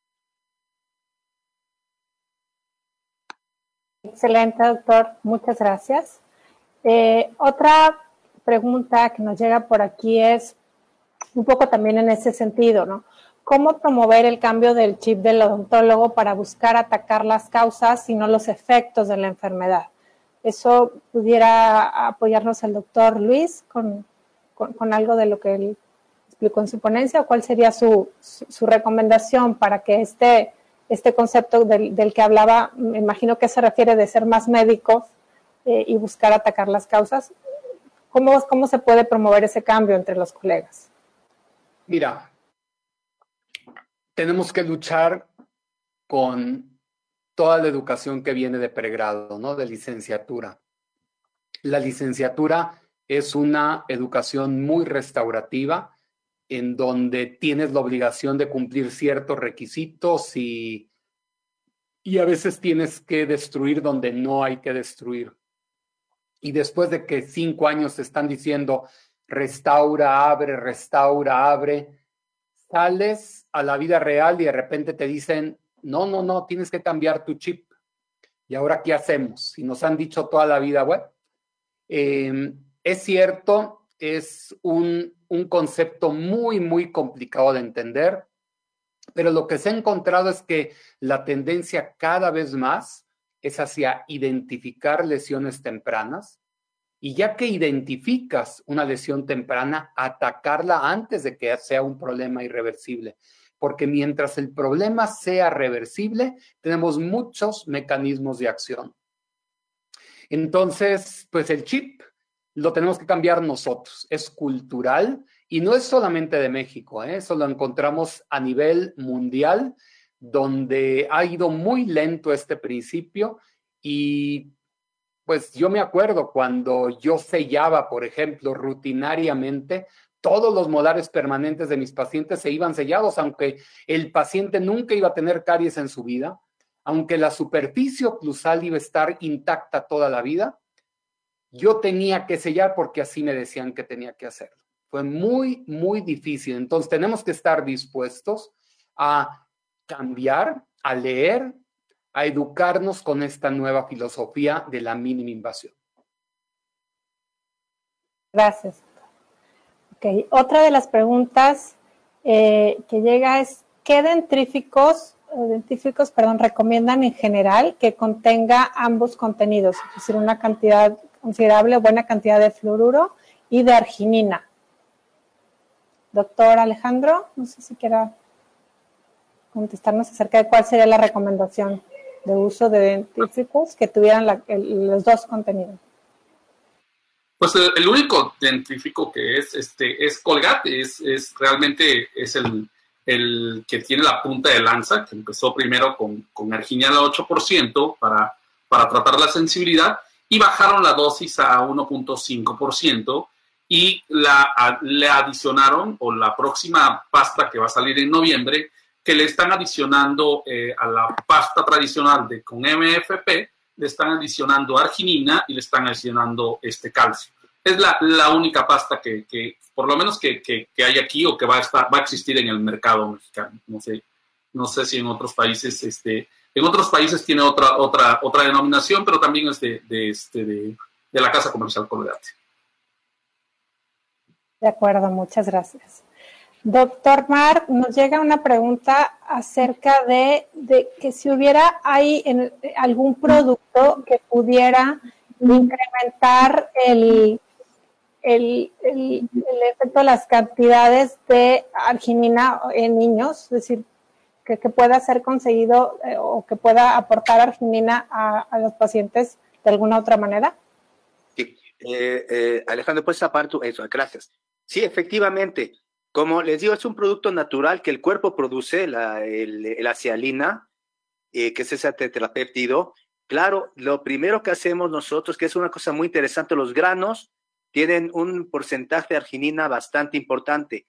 Speaker 2: Excelente, doctor. Muchas gracias. Eh, otra pregunta que nos llega por aquí es un poco también en ese sentido, ¿no? ¿Cómo promover el cambio del chip del odontólogo para buscar atacar las causas y no los efectos de la enfermedad? eso pudiera apoyarnos el doctor Luis con, algo de lo que él explicó en su ponencia, cuál sería su, recomendación para que este, este concepto del, que hablaba, me imagino que se refiere de ser más médicos eh, y buscar atacar las causas. ¿Cómo, ¿Cómo se puede promover ese cambio entre los colegas?
Speaker 6: Mira, tenemos que luchar con toda la educación que viene de pregrado, ¿no? De licenciatura. La licenciatura es una educación muy restaurativa en donde tienes la obligación de cumplir ciertos requisitos y, y a veces tienes que destruir donde no hay que destruir. Y después de que cinco años te están diciendo restaura, abre, restaura, abre, sales a la vida real y de repente te dicen no, no, no, tienes que cambiar tu chip. ¿Y ahora qué hacemos? Si nos han dicho toda la vida, bueno, em, es cierto, es un, un concepto muy, muy complicado de entender, pero lo que se ha encontrado es que la tendencia cada vez más es hacia identificar lesiones tempranas y ya que identificas una lesión temprana, atacarla antes de que sea un problema irreversible porque mientras el problema sea reversible, tenemos muchos mecanismos de acción. Entonces, pues el chip lo tenemos que cambiar nosotros, es cultural y no es solamente de México, ¿eh? eso lo encontramos a nivel mundial, donde ha ido muy lento este principio y pues yo me acuerdo cuando yo sellaba, por ejemplo, rutinariamente, todos los molares permanentes de mis pacientes se iban sellados, aunque el paciente nunca iba a tener caries en su vida, aunque la superficie oclusal iba a estar intacta toda la vida, yo tenía que sellar porque así me decían que tenía que hacerlo. Fue muy, muy difícil. Entonces tenemos que estar dispuestos a cambiar, a leer, a educarnos con esta nueva filosofía de la mínima invasión.
Speaker 2: Gracias. Ok, otra de las preguntas eh, que llega es, ¿qué dentríficos, dentíficos perdón, recomiendan en general que contenga ambos contenidos? Es decir, una cantidad considerable, buena cantidad de fluoruro y de arginina. Doctor Alejandro, no sé si quiera contestarnos acerca de cuál sería la recomendación de uso de dentífricos que tuvieran los dos contenidos.
Speaker 4: Pues el, único dentífico que es este es Colgate, es, es realmente es el, el, que tiene la punta de lanza, que empezó primero con, con arginina al 8% para, para tratar la sensibilidad y bajaron la dosis a 1.5% y la, le adicionaron, o la próxima pasta que va a salir en noviembre, que le están adicionando eh, a la pasta tradicional de con MFP, le están adicionando arginina y le están adicionando este calcio. Es la, la única pasta que, que, por lo menos que, que, hay aquí o que va a, estar, va a existir en el mercado mexicano. No sé, no sé si en otros países este, en otros países tiene otra, otra, otra denominación, pero también es de, este, de, la Casa Comercial Colgate.
Speaker 2: De acuerdo, muchas gracias. Doctor Mar, nos llega una pregunta acerca de, que si hubiera ahí en, algún producto que pudiera incrementar el, el, el, efecto de las cantidades de arginina en niños, es decir, que, pueda ser conseguido eh, o que pueda aportar arginina a, los pacientes de alguna otra manera?
Speaker 3: Sí, eh, eh, Alejandro, pues aparte eso, gracias. Sí, efectivamente, como les digo, es un producto natural que el cuerpo produce, la, el, acialina, que es ese tetrapéptido. Claro, lo primero que hacemos nosotros, que es una cosa muy interesante, los granos tienen un porcentaje de arginina bastante importante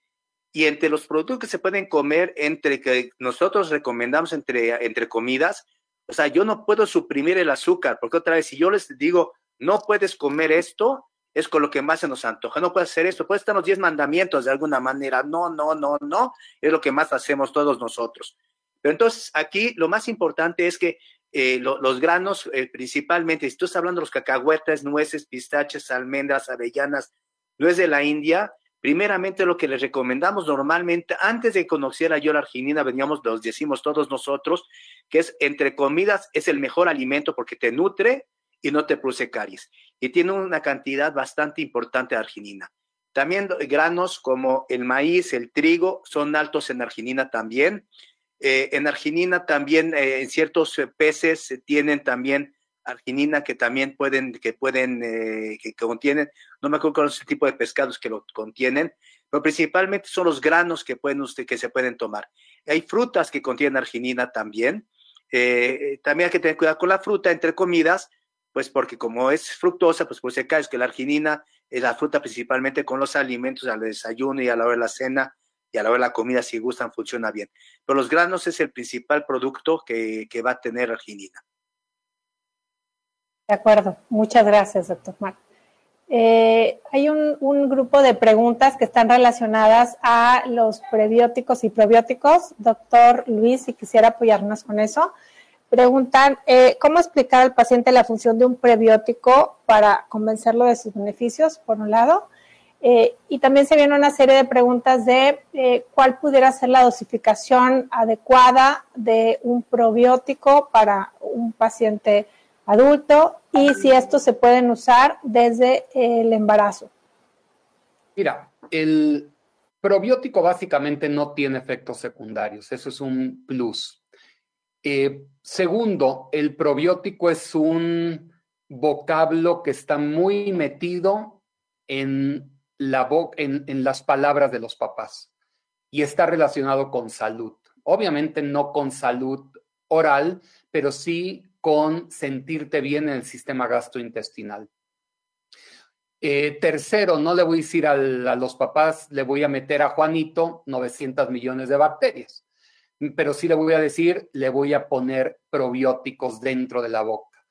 Speaker 3: y entre los productos que se pueden comer, entre que nosotros recomendamos entre, entre comidas, o sea, yo no puedo suprimir el azúcar, porque otra vez, si yo les digo, no puedes comer esto, es con lo que más se nos antoja, no puedes hacer esto, puedes estar los diez mandamientos de alguna manera, no, no, no, no, es lo que más hacemos todos nosotros. Pero entonces aquí lo más importante es que eh, los granos, eh, principalmente, si tú estás hablando de los cacahuetes, nueces, pistaches, almendras, avellanas, nuez de la India, Primeramente, lo que les recomendamos normalmente, antes de conocer yo la arginina, veníamos, los decimos todos nosotros, que es entre comidas, es el mejor alimento porque te nutre y no te produce caries. Y tiene una cantidad bastante importante de arginina. También granos como el maíz, el trigo, son altos en arginina también. Eh, en arginina también, eh, en ciertos peces tienen también arginina que también pueden, que pueden, eh, que, contienen, no me acuerdo con ese tipo de pescados que lo contienen, pero principalmente son los granos que pueden usted, que se pueden tomar. Hay frutas que contienen arginina también. Eh, también hay que tener cuidado con la fruta entre comidas, pues porque como es fructosa, pues por si es que la arginina es la fruta principalmente con los alimentos al desayuno y a la hora de la cena y a la hora de la comida, si gustan, funciona bien. Pero los granos es el principal producto que, que va a tener arginina.
Speaker 2: De acuerdo, muchas gracias, doctor Mar. Eh, hay un, grupo de preguntas que están relacionadas a los prebióticos y probióticos. Doctor Luis, si quisiera apoyarnos con eso. Preguntan, eh, ¿cómo explicar al paciente la función de un prebiótico para convencerlo de sus beneficios, por un lado? Eh, y también se viene una serie de preguntas de cuál pudiera ser la dosificación adecuada de un probiótico para un paciente adulto y si estos se pueden usar desde el embarazo.
Speaker 6: Mira, el probiótico básicamente no tiene efectos secundarios, eso es un plus. Eh, segundo, el probiótico es un vocablo que está muy metido en, la en las palabras de los papás y está relacionado con salud. obviamente no con salud oral, pero sí con sentirte bien en el sistema gastrointestinal. Eh, tercero, no le voy a decir a los papás, le voy a meter a Juanito 900 millones de bacterias, pero sí le voy a decir, le voy a poner probióticos dentro de la boca.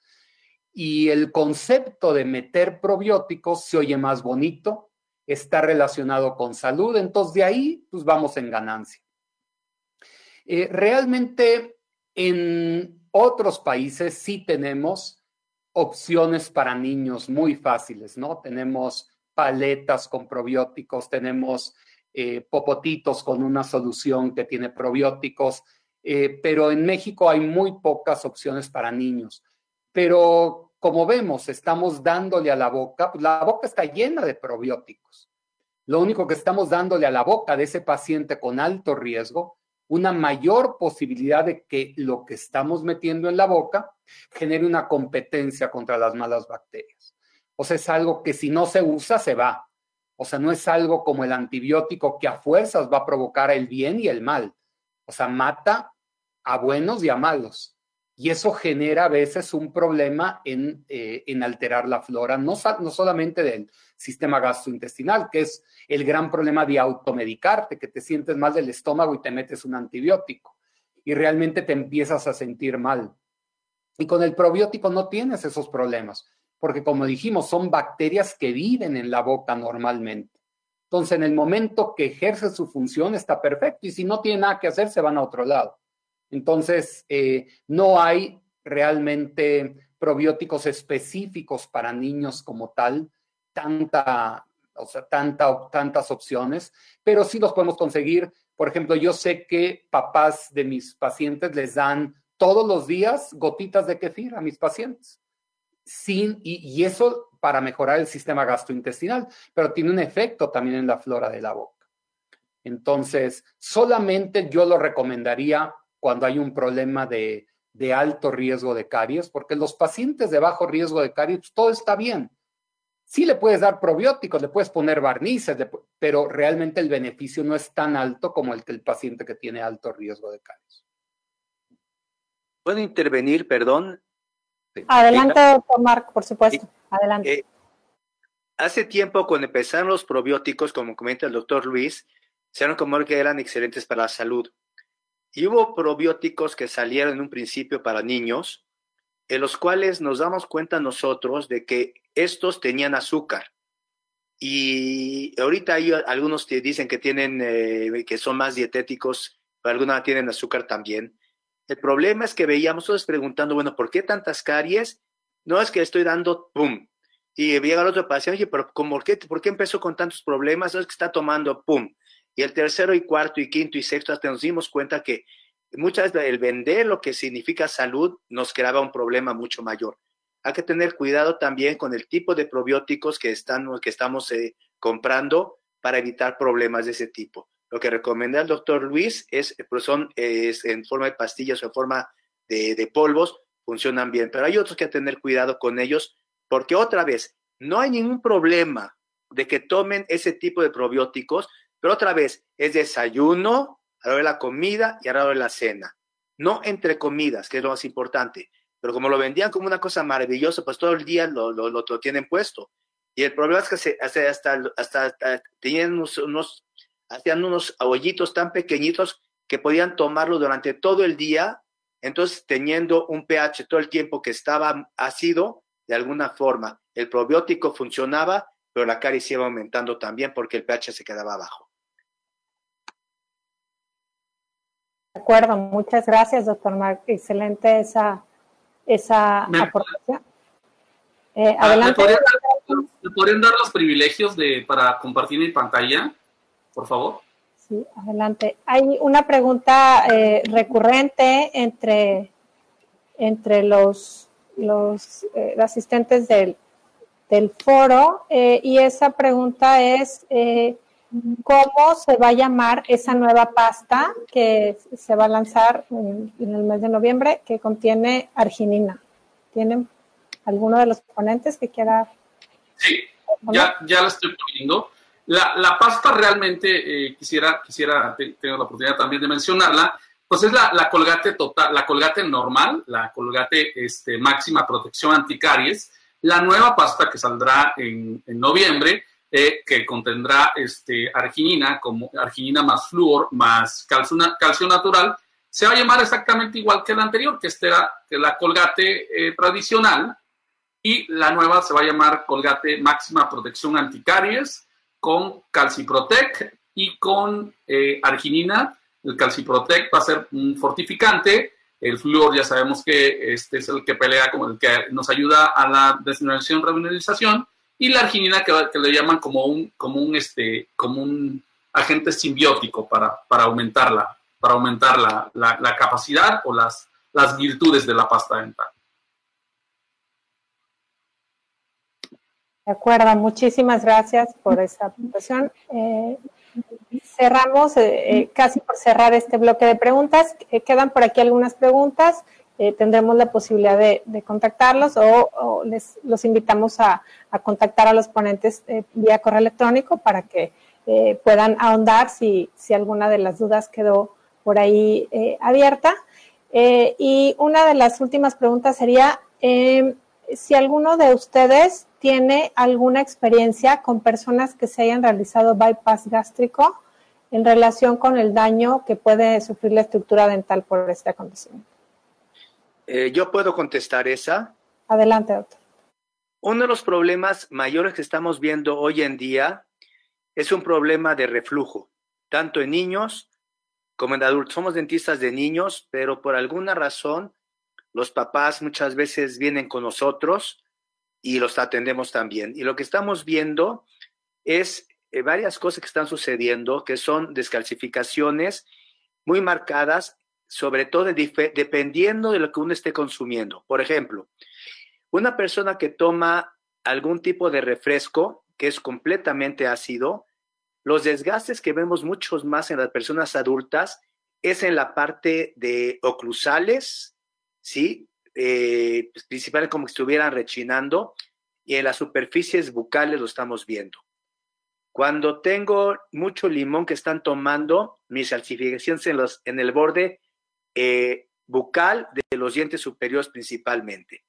Speaker 6: Y el concepto de meter probióticos se oye más bonito, está relacionado con salud, entonces de ahí pues vamos en ganancia. Eh, realmente en otros países sí tenemos opciones para niños muy fáciles, ¿no? Tenemos paletas con probióticos, tenemos eh, popotitos con una solución que tiene probióticos, eh, pero en México hay muy pocas opciones para niños. Pero como vemos, estamos dándole a la boca, pues la boca está llena de probióticos. Lo único que estamos dándole a la boca de ese paciente con alto riesgo una mayor posibilidad de que lo que estamos metiendo en la boca genere una competencia contra las malas bacterias. O sea, es algo que si no se usa, se va. O sea, no es algo como el antibiótico que a fuerzas va a provocar el bien y el mal. O sea, mata a buenos y a malos. Y eso genera a veces un problema en, eh, alterar la flora, no, no solamente del sistema gastrointestinal, que es el gran problema de automedicarte, que te sientes mal del estómago y te metes un antibiótico y realmente te empiezas a sentir mal. Y con el probiótico no tienes esos problemas, porque como dijimos, son bacterias que viven en la boca normalmente. Entonces, en el momento que ejerce su función, está perfecto. Y si no tiene nada que hacer, se van a otro lado. Entonces, eh, no hay realmente probióticos específicos para niños como tal, tanta, o sea, tanta, tantas opciones, pero sí los podemos conseguir. Por ejemplo, yo sé que papás de mis pacientes les dan todos los días gotitas de kefir a mis pacientes. Sin, y, eso para mejorar el sistema gastrointestinal, pero tiene un efecto también en la flora de la boca. Entonces, solamente yo lo recomendaría cuando hay un problema de, de alto riesgo de caries, porque los pacientes de bajo riesgo de caries, pues, todo está bien Sí le puedes dar probióticos, le puedes poner barnices, pero realmente el beneficio no es tan alto como el que el paciente que tiene alto riesgo de caries.
Speaker 3: ¿Puedo intervenir, perdón?
Speaker 2: Adelante, doctor Marco, por supuesto. Adelante. Eh,
Speaker 3: hace tiempo, cuando empezaron los probióticos, como comenta el doctor Luis, se dieron como que eran excelentes para la salud. Y hubo probióticos que salieron en un principio para niños, en los cuales nos damos cuenta nosotros de que estos tenían azúcar. Y ahorita hay algunos que dicen que tienen, eh, que son más dietéticos, pero algunos tienen azúcar también. El problema es que veíamos todos preguntando, bueno, ¿por qué tantas caries? No es que estoy dando, ¡pum! Y llega el otro paciente, oye, pero ¿por qué, ¿por qué empezó con tantos problemas? No es que está tomando, ¡pum! Y el tercero y cuarto y quinto y sexto, hasta nos dimos cuenta que muchas veces el vender lo que significa salud nos creaba un problema mucho mayor. Hay que tener cuidado también con el tipo de probióticos que, están, que estamos eh, comprando para evitar problemas de ese tipo. Lo que recomienda el doctor Luis es, pues son es en forma de pastillas o en forma de, de polvos, funcionan bien, pero hay otros que tener cuidado con ellos porque otra vez, no hay ningún problema de que tomen ese tipo de probióticos, pero otra vez, es desayuno, a la hora de la comida y a la hora de la cena. No entre comidas, que es lo más importante. Pero como lo vendían como una cosa maravillosa, pues todo el día lo, lo, lo, tienen puesto. Y el problema es que se, hasta, hasta, hasta, tenían unos, unos, hacían unos hoyitos tan pequeñitos que podían tomarlo durante todo el día. Entonces, teniendo un pH todo el tiempo que estaba ácido, de alguna forma, el probiótico funcionaba, pero la caries iba aumentando también porque el pH se quedaba abajo.
Speaker 2: De acuerdo, muchas gracias, doctor Mark. Excelente esa, esa aportación.
Speaker 4: Eh, ah, adelante. ¿Me podrían, dar los privilegios de, para compartir mi pantalla, por favor?
Speaker 2: Sí, adelante. Hay una pregunta eh, recurrente entre, entre los, los eh, asistentes del, del foro y esa pregunta es cómo se va a llamar esa nueva pasta que se va a lanzar en, el mes de noviembre que contiene arginina. ¿Tienen alguno de los ponentes que quiera?
Speaker 4: Sí, ya, ya la estoy poniendo. La, la pasta realmente, eh, quisiera, quisiera tener la oportunidad también de mencionarla, pues es la, la, colgate total, la colgate normal, la colgate este, máxima protección anticaries, la nueva pasta que saldrá en, en noviembre, eh, que contendrá este, arginina, como arginina más flúor, más calcio, calcio, natural, se va a llamar exactamente igual que la anterior, que, este era, la colgate eh, tradicional, y la nueva se va a llamar colgate máxima protección anticaries con calciprotec y con eh, arginina el calciprotec va a ser un fortificante. El flúor ya sabemos que este es el que pelea como el que nos ayuda a la desmineralización, remineralización. Y la arginina que, que, le llaman como un, como un, este, como un agente simbiótico para, para aumentar, para aumentar la, la, la capacidad o las, las virtudes de la pasta dental.
Speaker 2: De acuerdo, muchísimas gracias por esa presentación. Eh, cerramos, eh, eh, casi por cerrar este bloque de preguntas. Eh, quedan por aquí algunas preguntas. tendremos la posibilidad de, contactarlos o, les los invitamos a, contactar a los ponentes vía correo electrónico para que puedan ahondar si, si, alguna de las dudas quedó por ahí abierta. y una de las últimas preguntas sería si alguno de ustedes tiene alguna experiencia con personas que se hayan realizado bypass gástrico en relación con el daño que puede sufrir la estructura dental por este acontecimiento.
Speaker 3: Eh, yo puedo contestar esa.
Speaker 2: Adelante, doctor.
Speaker 3: Uno de los problemas mayores que estamos viendo hoy en día es un problema de reflujo, tanto en niños como en adultos. Somos dentistas de niños, pero por alguna razón los papás muchas veces vienen con nosotros y los atendemos también. Y lo que estamos viendo es eh, varias cosas que están sucediendo, que son descalcificaciones muy marcadas, sobre todo dependiendo de lo que uno esté consumiendo. Por ejemplo, una persona que toma algún tipo de refresco que es completamente ácido, los desgastes que vemos muchos más en las personas adultas es en la parte de oclusales, ¿sí? Eh, pues, principalmente como que estuvieran rechinando, y en las superficies bucales lo estamos viendo. Cuando tengo mucho limón que están tomando, mis calcificaciones en, los, en el borde eh, bucal de los dientes superiores principalmente.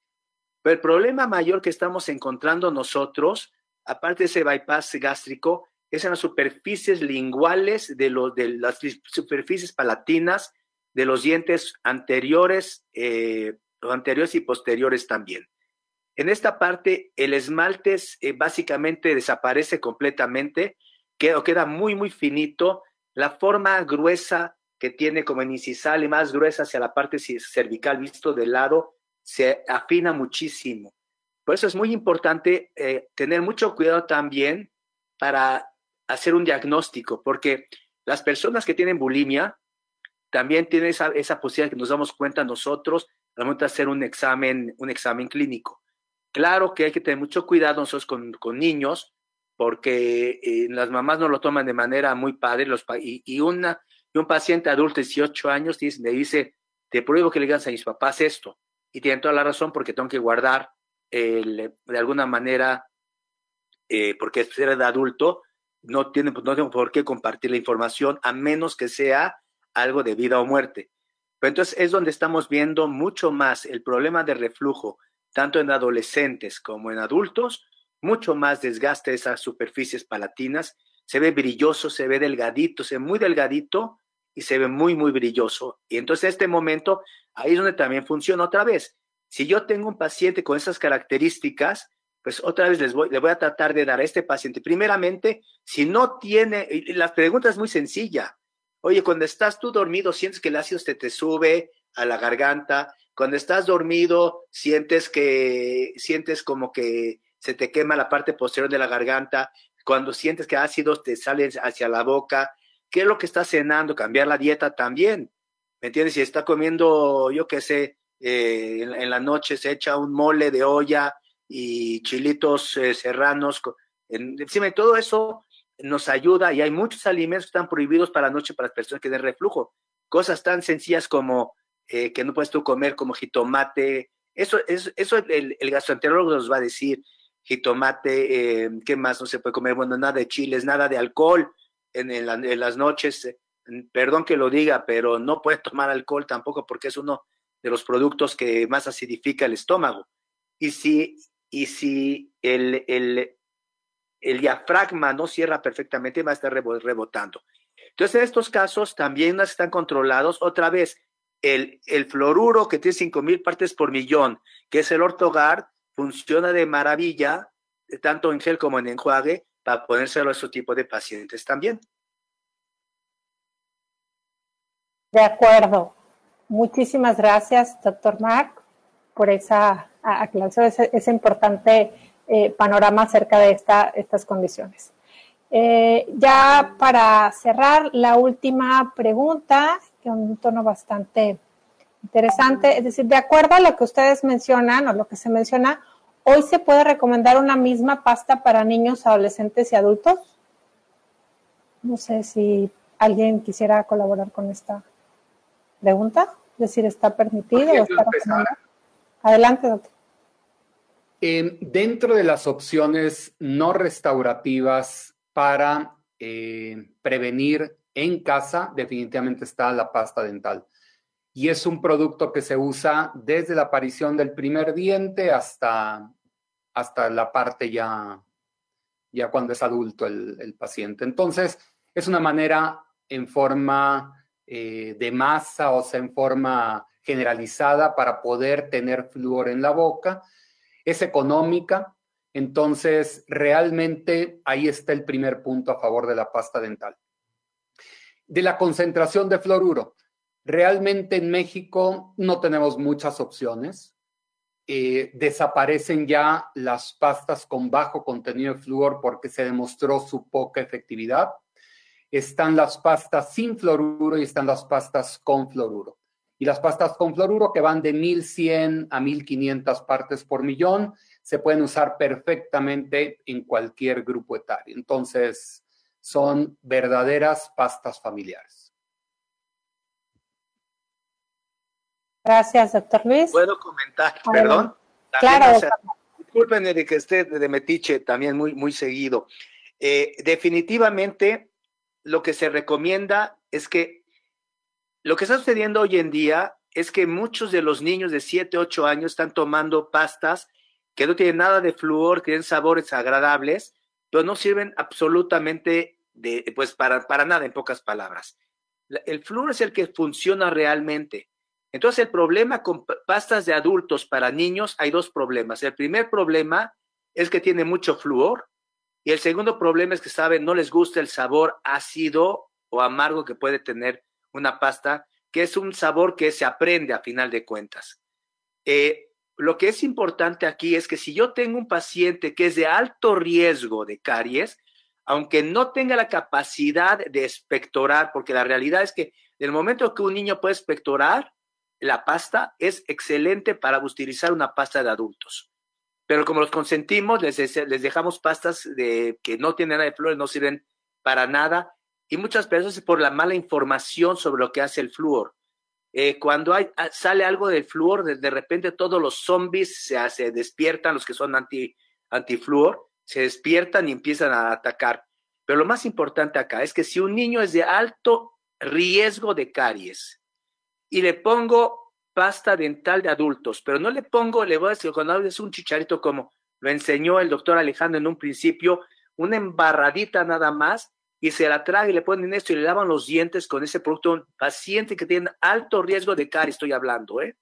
Speaker 3: Pero el problema mayor que estamos encontrando nosotros, aparte de ese bypass gástrico, es en las superficies linguales de, los, de las superficies palatinas de los dientes anteriores, eh, anteriores y posteriores también. En esta parte, el esmalte eh, básicamente desaparece completamente, queda, queda muy, muy finito. La forma gruesa que tiene como incisal y más gruesa hacia la parte cervical visto de lado, se afina muchísimo. Por eso es muy importante eh, tener mucho cuidado también para hacer un diagnóstico, porque las personas que tienen bulimia también tienen esa, esa posibilidad que nos damos cuenta nosotros al momento hacer un examen, un examen clínico. Claro que hay que tener mucho cuidado nosotros con, niños, porque eh, las mamás no lo toman de manera muy padre, los, y, una, y un paciente adulto de 18 años dice, le dice, te prohíbo que le digas a mis papás esto, y tienen toda la razón porque tengo que guardar el, de alguna manera, eh, porque ser de adulto, no, tiene, no tengo por qué compartir la información a menos que sea algo de vida o muerte. Pero entonces es donde estamos viendo mucho más el problema de reflujo, tanto en adolescentes como en adultos, mucho más desgaste de esas superficies palatinas, se ve brilloso, se ve delgadito, se ve muy delgadito y se ve muy, muy brilloso. Y entonces en este momento, ahí es donde también funciona otra vez. Si yo tengo un paciente con esas características, pues otra vez les voy, le voy a tratar de dar a este paciente. Primeramente, si no tiene, la pregunta es muy sencilla. Oye, cuando estás tú dormido, sientes que el ácido te, te sube a la garganta. Cuando estás dormido, sientes que, sientes como que se te quema la parte posterior de la garganta. Cuando sientes que ácidos te salen hacia la boca. ¿Qué es lo que estás cenando? Cambiar la dieta también. ¿Me entiendes? Si está comiendo, yo qué sé, eh, en, la noche se echa un mole de olla y chilitos eh, serranos. encima todo eso nos ayuda y hay muchos alimentos que están prohibidos para la noche para las personas que den reflujo. Cosas tan sencillas como eh, que no puedes tú comer como jitomate. Eso, es, eso el, gastroenterólogo nos va a decir. Jitomate, eh, ¿qué más no se puede comer? Bueno, nada de chiles, nada de alcohol en, las noches. perdón que lo diga, pero no puede tomar alcohol tampoco porque es uno de los productos que más acidifica el estómago. Y si, y si el, el diafragma no cierra perfectamente, va a estar rebotando. Entonces, en estos casos también están controlados. Otra vez, el, el fluoruro que tiene 5.000 partes por millón, que es el ortogard, funciona de maravilla, tanto en gel como en enjuague, para ponérselo a este tipo de pacientes también.
Speaker 2: De acuerdo. Muchísimas gracias, doctor Mark, por esa aclaración, ese, importante eh, panorama acerca de esta, estas condiciones. Eh, ya para cerrar, la última pregunta, que un tono bastante interesante, es decir, de acuerdo a lo que ustedes mencionan o lo que se menciona, ¿hoy se puede recomendar una misma pasta para niños, adolescentes y adultos? No sé si alguien quisiera colaborar con esta pregunta, es decir, ¿está permitido? O está Adelante, doctor.
Speaker 6: Dentro de las opciones no restaurativas para eh, prevenir en casa, definitivamente está la pasta dental. Y es un producto que se usa desde la aparición del primer diente hasta, hasta la parte ya, ya cuando es adulto el, paciente. Entonces, es una manera en forma eh, de masa, o sea, en forma generalizada para poder tener flúor en la boca. Es económica, entonces realmente ahí está el primer punto a favor de la pasta dental. De la concentración de fluoruro. Realmente en México no tenemos muchas opciones. Eh, desaparecen ya las pastas con bajo contenido de flúor porque se demostró su poca efectividad están las pastas sin fluoruro y están las pastas con fluoruro. Y las pastas con fluoruro que van de 1100 a 1500 partes por millón se pueden usar perfectamente en cualquier grupo etario. Entonces, son verdaderas pastas familiares.
Speaker 2: Gracias, doctor Luis.
Speaker 3: ¿Puedo comentar? Perdón.
Speaker 2: claro.
Speaker 3: disculpen de que esté de metiche también muy, muy seguido. Eh, definitivamente lo que se recomienda es que lo que está sucediendo hoy en día es que muchos de los niños de 7, 8 años están tomando pastas que no tienen nada de flúor, tienen sabores agradables, pero no sirven absolutamente de, pues para, para nada, en pocas palabras. El flúor es el que funciona realmente. Entonces, el problema con pastas de adultos para niños, hay dos problemas. El primer problema es que tiene mucho flúor y el segundo problema es que, saben, no les gusta el sabor ácido o amargo que puede tener una pasta, que es un sabor que se aprende a final de cuentas. Eh, lo que es importante aquí es que si yo tengo un paciente que es de alto riesgo de caries, aunque no tenga la capacidad de espectorar, porque la realidad es que del momento que un niño puede espectorar, la pasta es excelente para utilizar una pasta de adultos pero como los consentimos, les, les dejamos pastas de, que no tienen nada de flúor, no sirven para nada, y muchas veces por la mala información sobre lo que hace el flúor. Eh, cuando ah, sale algo del flúor, de, repente todos los zombies se, se despiertan, los que son anti, antiflúor, se despiertan y empiezan a atacar. Pero lo más importante acá es que si un niño es de alto riesgo de caries y le pongo pasta dental de adultos, pero no le pongo, le voy a decir, cuando es un chicharito como lo enseñó el doctor Alejandro en un principio, una embarradita nada más, y se la traga y le ponen esto y le lavan los dientes con ese producto. Un paciente que tiene alto riesgo de caries, estoy hablando, ¿eh?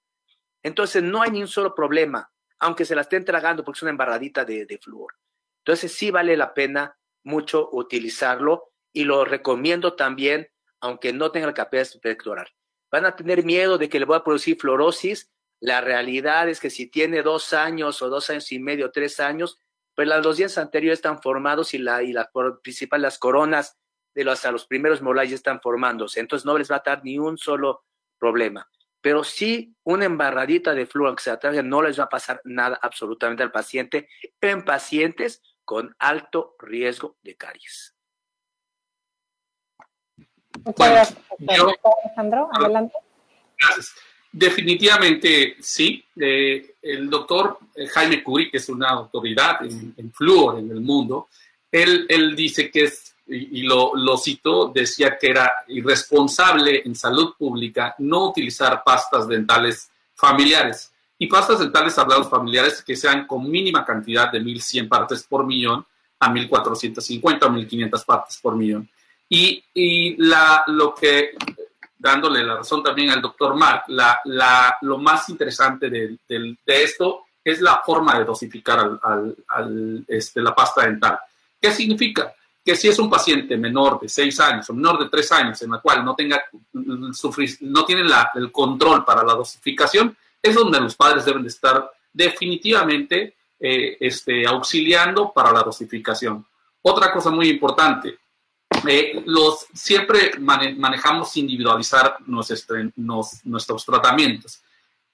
Speaker 3: Entonces no hay ni un solo problema, aunque se la estén tragando porque es una embarradita de, de flúor. Entonces sí vale la pena mucho utilizarlo y lo recomiendo también, aunque no tenga la capacidad explorar van a tener miedo de que le voy a producir fluorosis. La realidad es que si tiene dos años o dos años y medio, tres años, pues los dientes anteriores están formados y la, y la principal, las coronas de los, hasta los primeros molares están formándose. Entonces no les va a dar ni un solo problema. Pero sí, una embarradita de flúor que se atrae no les va a pasar nada absolutamente al paciente en pacientes con alto riesgo de caries.
Speaker 2: Muchas gracias, Alejandro. Adelante.
Speaker 4: Gracias. Definitivamente sí. Eh, el doctor eh, Jaime Curie, que es una autoridad en, en en el mundo, él, él, dice que es y, lo, lo citó, decía que era irresponsable en salud pública no utilizar pastas dentales familiares. Y pastas dentales hablados familiares que sean con mínima cantidad de 1.100 partes por millón a 1.450 o 1.500 partes por millón. Y, y la, lo que, dándole la razón también al doctor Mark, la, la, lo más interesante de, de, de, esto es la forma de dosificar al, al, este, la pasta dental. ¿Qué significa? Que si es un paciente menor de 6 años o menor de 3 años en la cual no, tenga, no tiene la, el control para la dosificación, es donde los padres deben de estar definitivamente eh, este, auxiliando para la dosificación. Otra cosa muy importante, eh, los, siempre manejamos individualizar nuestros tratamientos,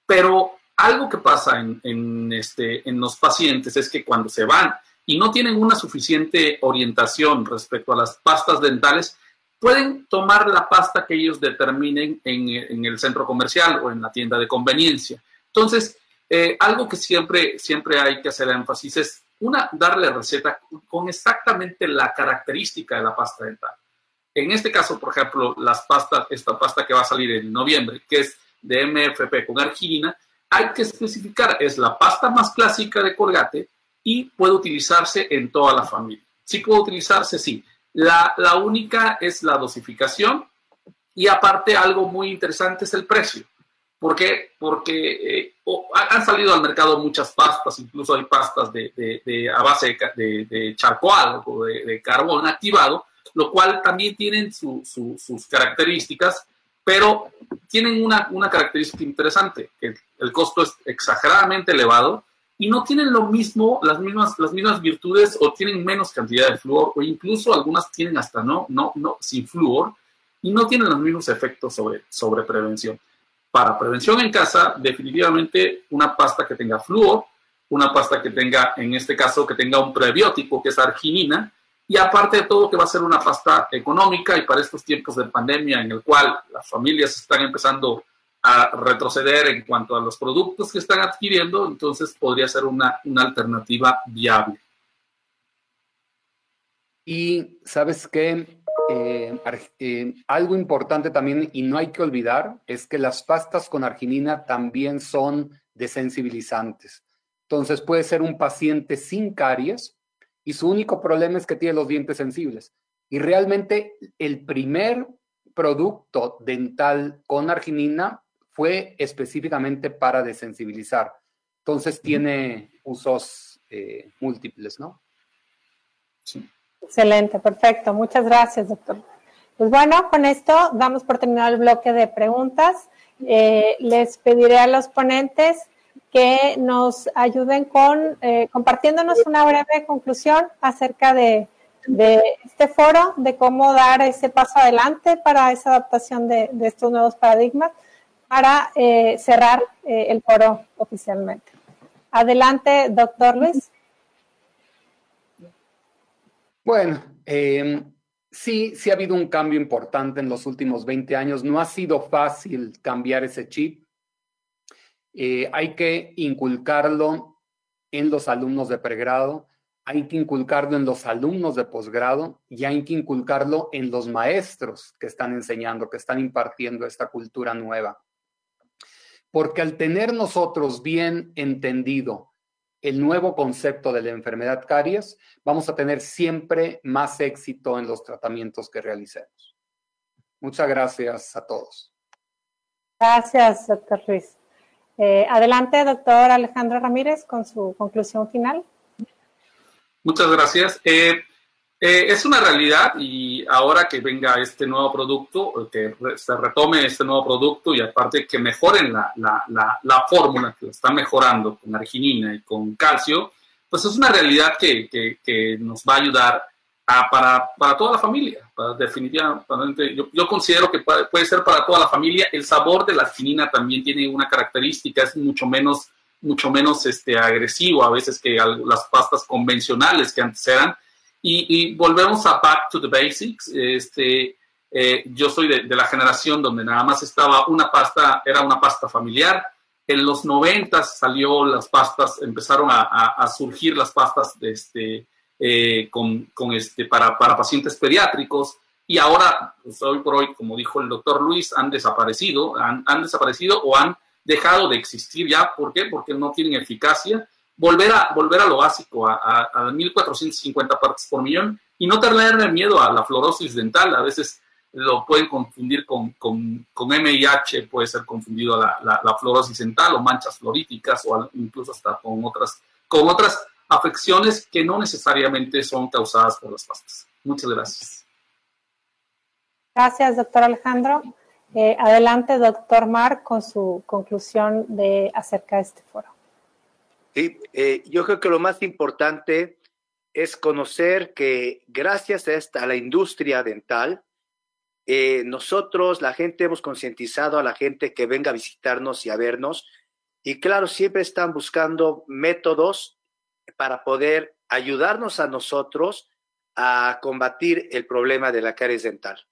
Speaker 4: pero algo que pasa en, en, este, en los pacientes es que cuando se van y no tienen una suficiente orientación respecto a las pastas dentales, pueden tomar la pasta que ellos determinen en, en el centro comercial o en la tienda de conveniencia. Entonces, eh, algo que siempre, siempre hay que hacer énfasis es, una, darle receta con exactamente la característica de la pasta dental. En este caso, por ejemplo, las pastas, esta pasta que va a salir en noviembre, que es de MFP con arginina, hay que especificar, es la pasta más clásica de Colgate y puede utilizarse en toda la familia. Sí puede utilizarse, sí. La, la única es la dosificación y aparte algo muy interesante es el precio. ¿Por qué? Porque eh, han salido al mercado muchas pastas, incluso hay pastas de, de, de a base de, de charcoal o de, carbón activado, lo cual también tienen su, su, sus características, pero tienen una, una característica interesante, que el costo es exageradamente elevado y no tienen lo mismo, las mismas, las mismas virtudes o tienen menos cantidad de flúor o incluso algunas tienen hasta no, no, no, sin flúor y no tienen los mismos efectos sobre, sobre prevención. Para prevención en casa, definitivamente una pasta que tenga flúor, una pasta que tenga, en este caso, que tenga un prebiótico, que es arginina, y aparte de todo, que va a ser una pasta económica y para estos tiempos de pandemia en el cual las familias están empezando a retroceder en cuanto a los productos que están adquiriendo, entonces podría ser una, una alternativa viable.
Speaker 6: Y sabes qué, eh, eh, algo importante también, y no hay que olvidar, es que las pastas con arginina también son desensibilizantes. Entonces puede ser un paciente sin caries y su único problema es que tiene los dientes sensibles. Y realmente el primer producto dental con arginina fue específicamente para desensibilizar. Entonces tiene usos eh, múltiples, ¿no?
Speaker 2: Sí. Excelente, perfecto. Muchas gracias, doctor. Pues bueno, con esto damos por terminado el bloque de preguntas. Eh, les pediré a los ponentes que nos ayuden con eh, compartiéndonos una breve conclusión acerca de, este foro, de cómo dar ese paso adelante para esa adaptación de, de estos nuevos paradigmas para eh, cerrar eh, el foro oficialmente. Adelante, doctor Luis.
Speaker 6: Bueno, eh, sí, sí ha habido un cambio importante en los últimos 20 años. No ha sido fácil cambiar ese chip. Eh, hay que inculcarlo en los alumnos de pregrado, hay que inculcarlo en los alumnos de posgrado y hay que inculcarlo en los maestros que están enseñando, que están impartiendo esta cultura nueva. Porque al tener nosotros bien entendido el nuevo concepto de la enfermedad caries, vamos a tener siempre más éxito en los tratamientos que realicemos. Muchas gracias a todos.
Speaker 2: Gracias, doctor Ruiz. Eh, adelante, doctor Alejandro Ramírez, con su conclusión final.
Speaker 4: Muchas gracias. Eh, eh, es una realidad y ahora que venga este nuevo producto, que se retome este nuevo producto y aparte que mejoren la, la, la, la fórmula, que lo están mejorando con arginina y con calcio, pues es una realidad que, que, que nos va a ayudar a, para, para, toda la familia. definitivamente, yo, yo, considero que puede, ser para toda la familia. El sabor de la arginina también tiene una característica, es mucho menos, mucho menos este, agresivo a veces que las pastas convencionales que antes eran y, y, volvemos a back to the basics. Este, eh, yo soy de, la generación donde nada más estaba una pasta, era una pasta familiar. En los 90 salió las pastas, empezaron a, surgir las pastas de este, eh, con, con, este, para, para pacientes pediátricos y ahora, pues, hoy por hoy, como dijo el doctor Luis, han desaparecido, han, han desaparecido o han dejado de existir ya. ¿Por qué? Porque no tienen eficacia. Volver a, volver a lo básico, a, a, a 1.450 partes por millón y no tenerle miedo a la fluorosis dental. A veces lo pueden confundir con, con, con MIH, puede ser confundido la, la, la, fluorosis dental o manchas floríticas o incluso hasta con otras, con otras afecciones que no necesariamente son causadas por las pastas. Muchas gracias.
Speaker 2: Gracias, doctor Alejandro. Eh, adelante, doctor Marc, con su conclusión de acerca de este foro.
Speaker 3: Sí, eh, yo creo que lo más importante es conocer que gracias a, esta, la industria dental, eh, nosotros, la gente, hemos concientizado a la gente que venga a visitarnos y a vernos. Y claro, siempre están buscando métodos para poder ayudarnos a nosotros a combatir el problema de la caries dental.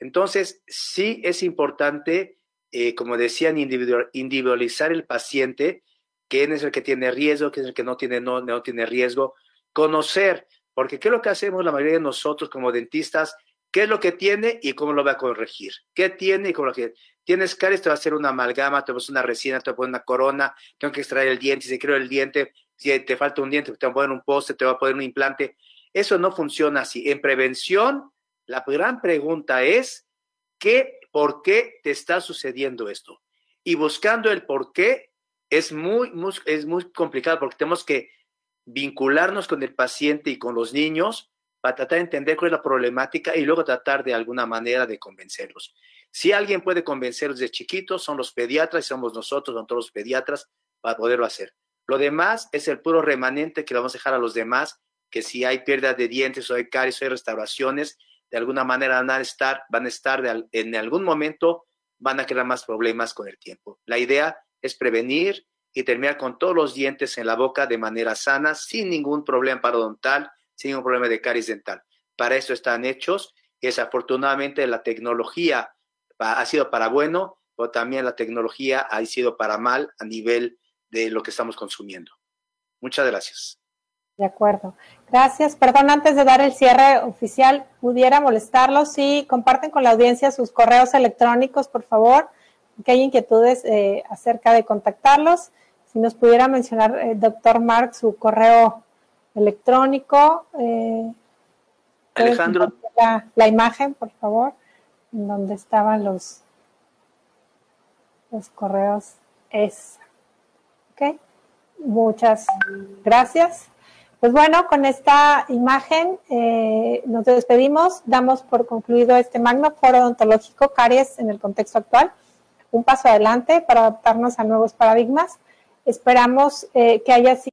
Speaker 3: Entonces, sí es importante, eh, como decían, individualizar el paciente, quién es el que tiene riesgo, quién es el que no tiene, no, no tiene riesgo, conocer, porque ¿qué es lo que hacemos la mayoría de nosotros como dentistas? ¿Qué es lo que tiene y cómo lo va a corregir? ¿Qué tiene y cómo lo que Tienes caries, te va a hacer una amalgama, te va a hacer una resina, te va a poner una corona, tengo que extraer el diente, si se quiero el diente, si te falta un diente, te va a poner un poste, te va a poner un implante. Eso no funciona así. En prevención, la gran pregunta es, ¿qué, ¿por qué te está sucediendo esto? Y buscando el por qué es muy, es muy complicado porque tenemos que vincularnos con el paciente y con los niños para tratar de entender cuál es la problemática y luego tratar de alguna manera de convencerlos. Si alguien puede convencerlos de chiquitos, son los pediatras y somos nosotros, son todos los pediatras, para poderlo hacer. Lo demás es el puro remanente que vamos a dejar a los demás, que si hay pérdida de dientes o hay caries o hay restauraciones, de alguna manera van a estar, van a estar en algún momento, van a crear más problemas con el tiempo. La idea es prevenir y terminar con todos los dientes en la boca de manera sana, sin ningún problema parodontal, sin ningún problema de caries dental. Para eso están hechos. Y desafortunadamente la tecnología ha sido para bueno, pero también la tecnología ha sido para mal a nivel de lo que estamos consumiendo. Muchas gracias.
Speaker 2: De acuerdo. Gracias. Perdón, antes de dar el cierre oficial, pudiera molestarlos si comparten con la audiencia sus correos electrónicos, por favor, que hay inquietudes eh, acerca de contactarlos. Si nos pudiera mencionar, eh, doctor Mark, su correo electrónico. Eh,
Speaker 3: Alejandro.
Speaker 2: La, la, imagen, por favor, en donde estaban los, los correos. Es. Ok. Muchas gracias. Pues bueno, con esta imagen eh, nos despedimos, damos por concluido este magno foro odontológico Caries en el contexto actual, un paso adelante para adaptarnos a nuevos paradigmas. Esperamos eh, que haya sido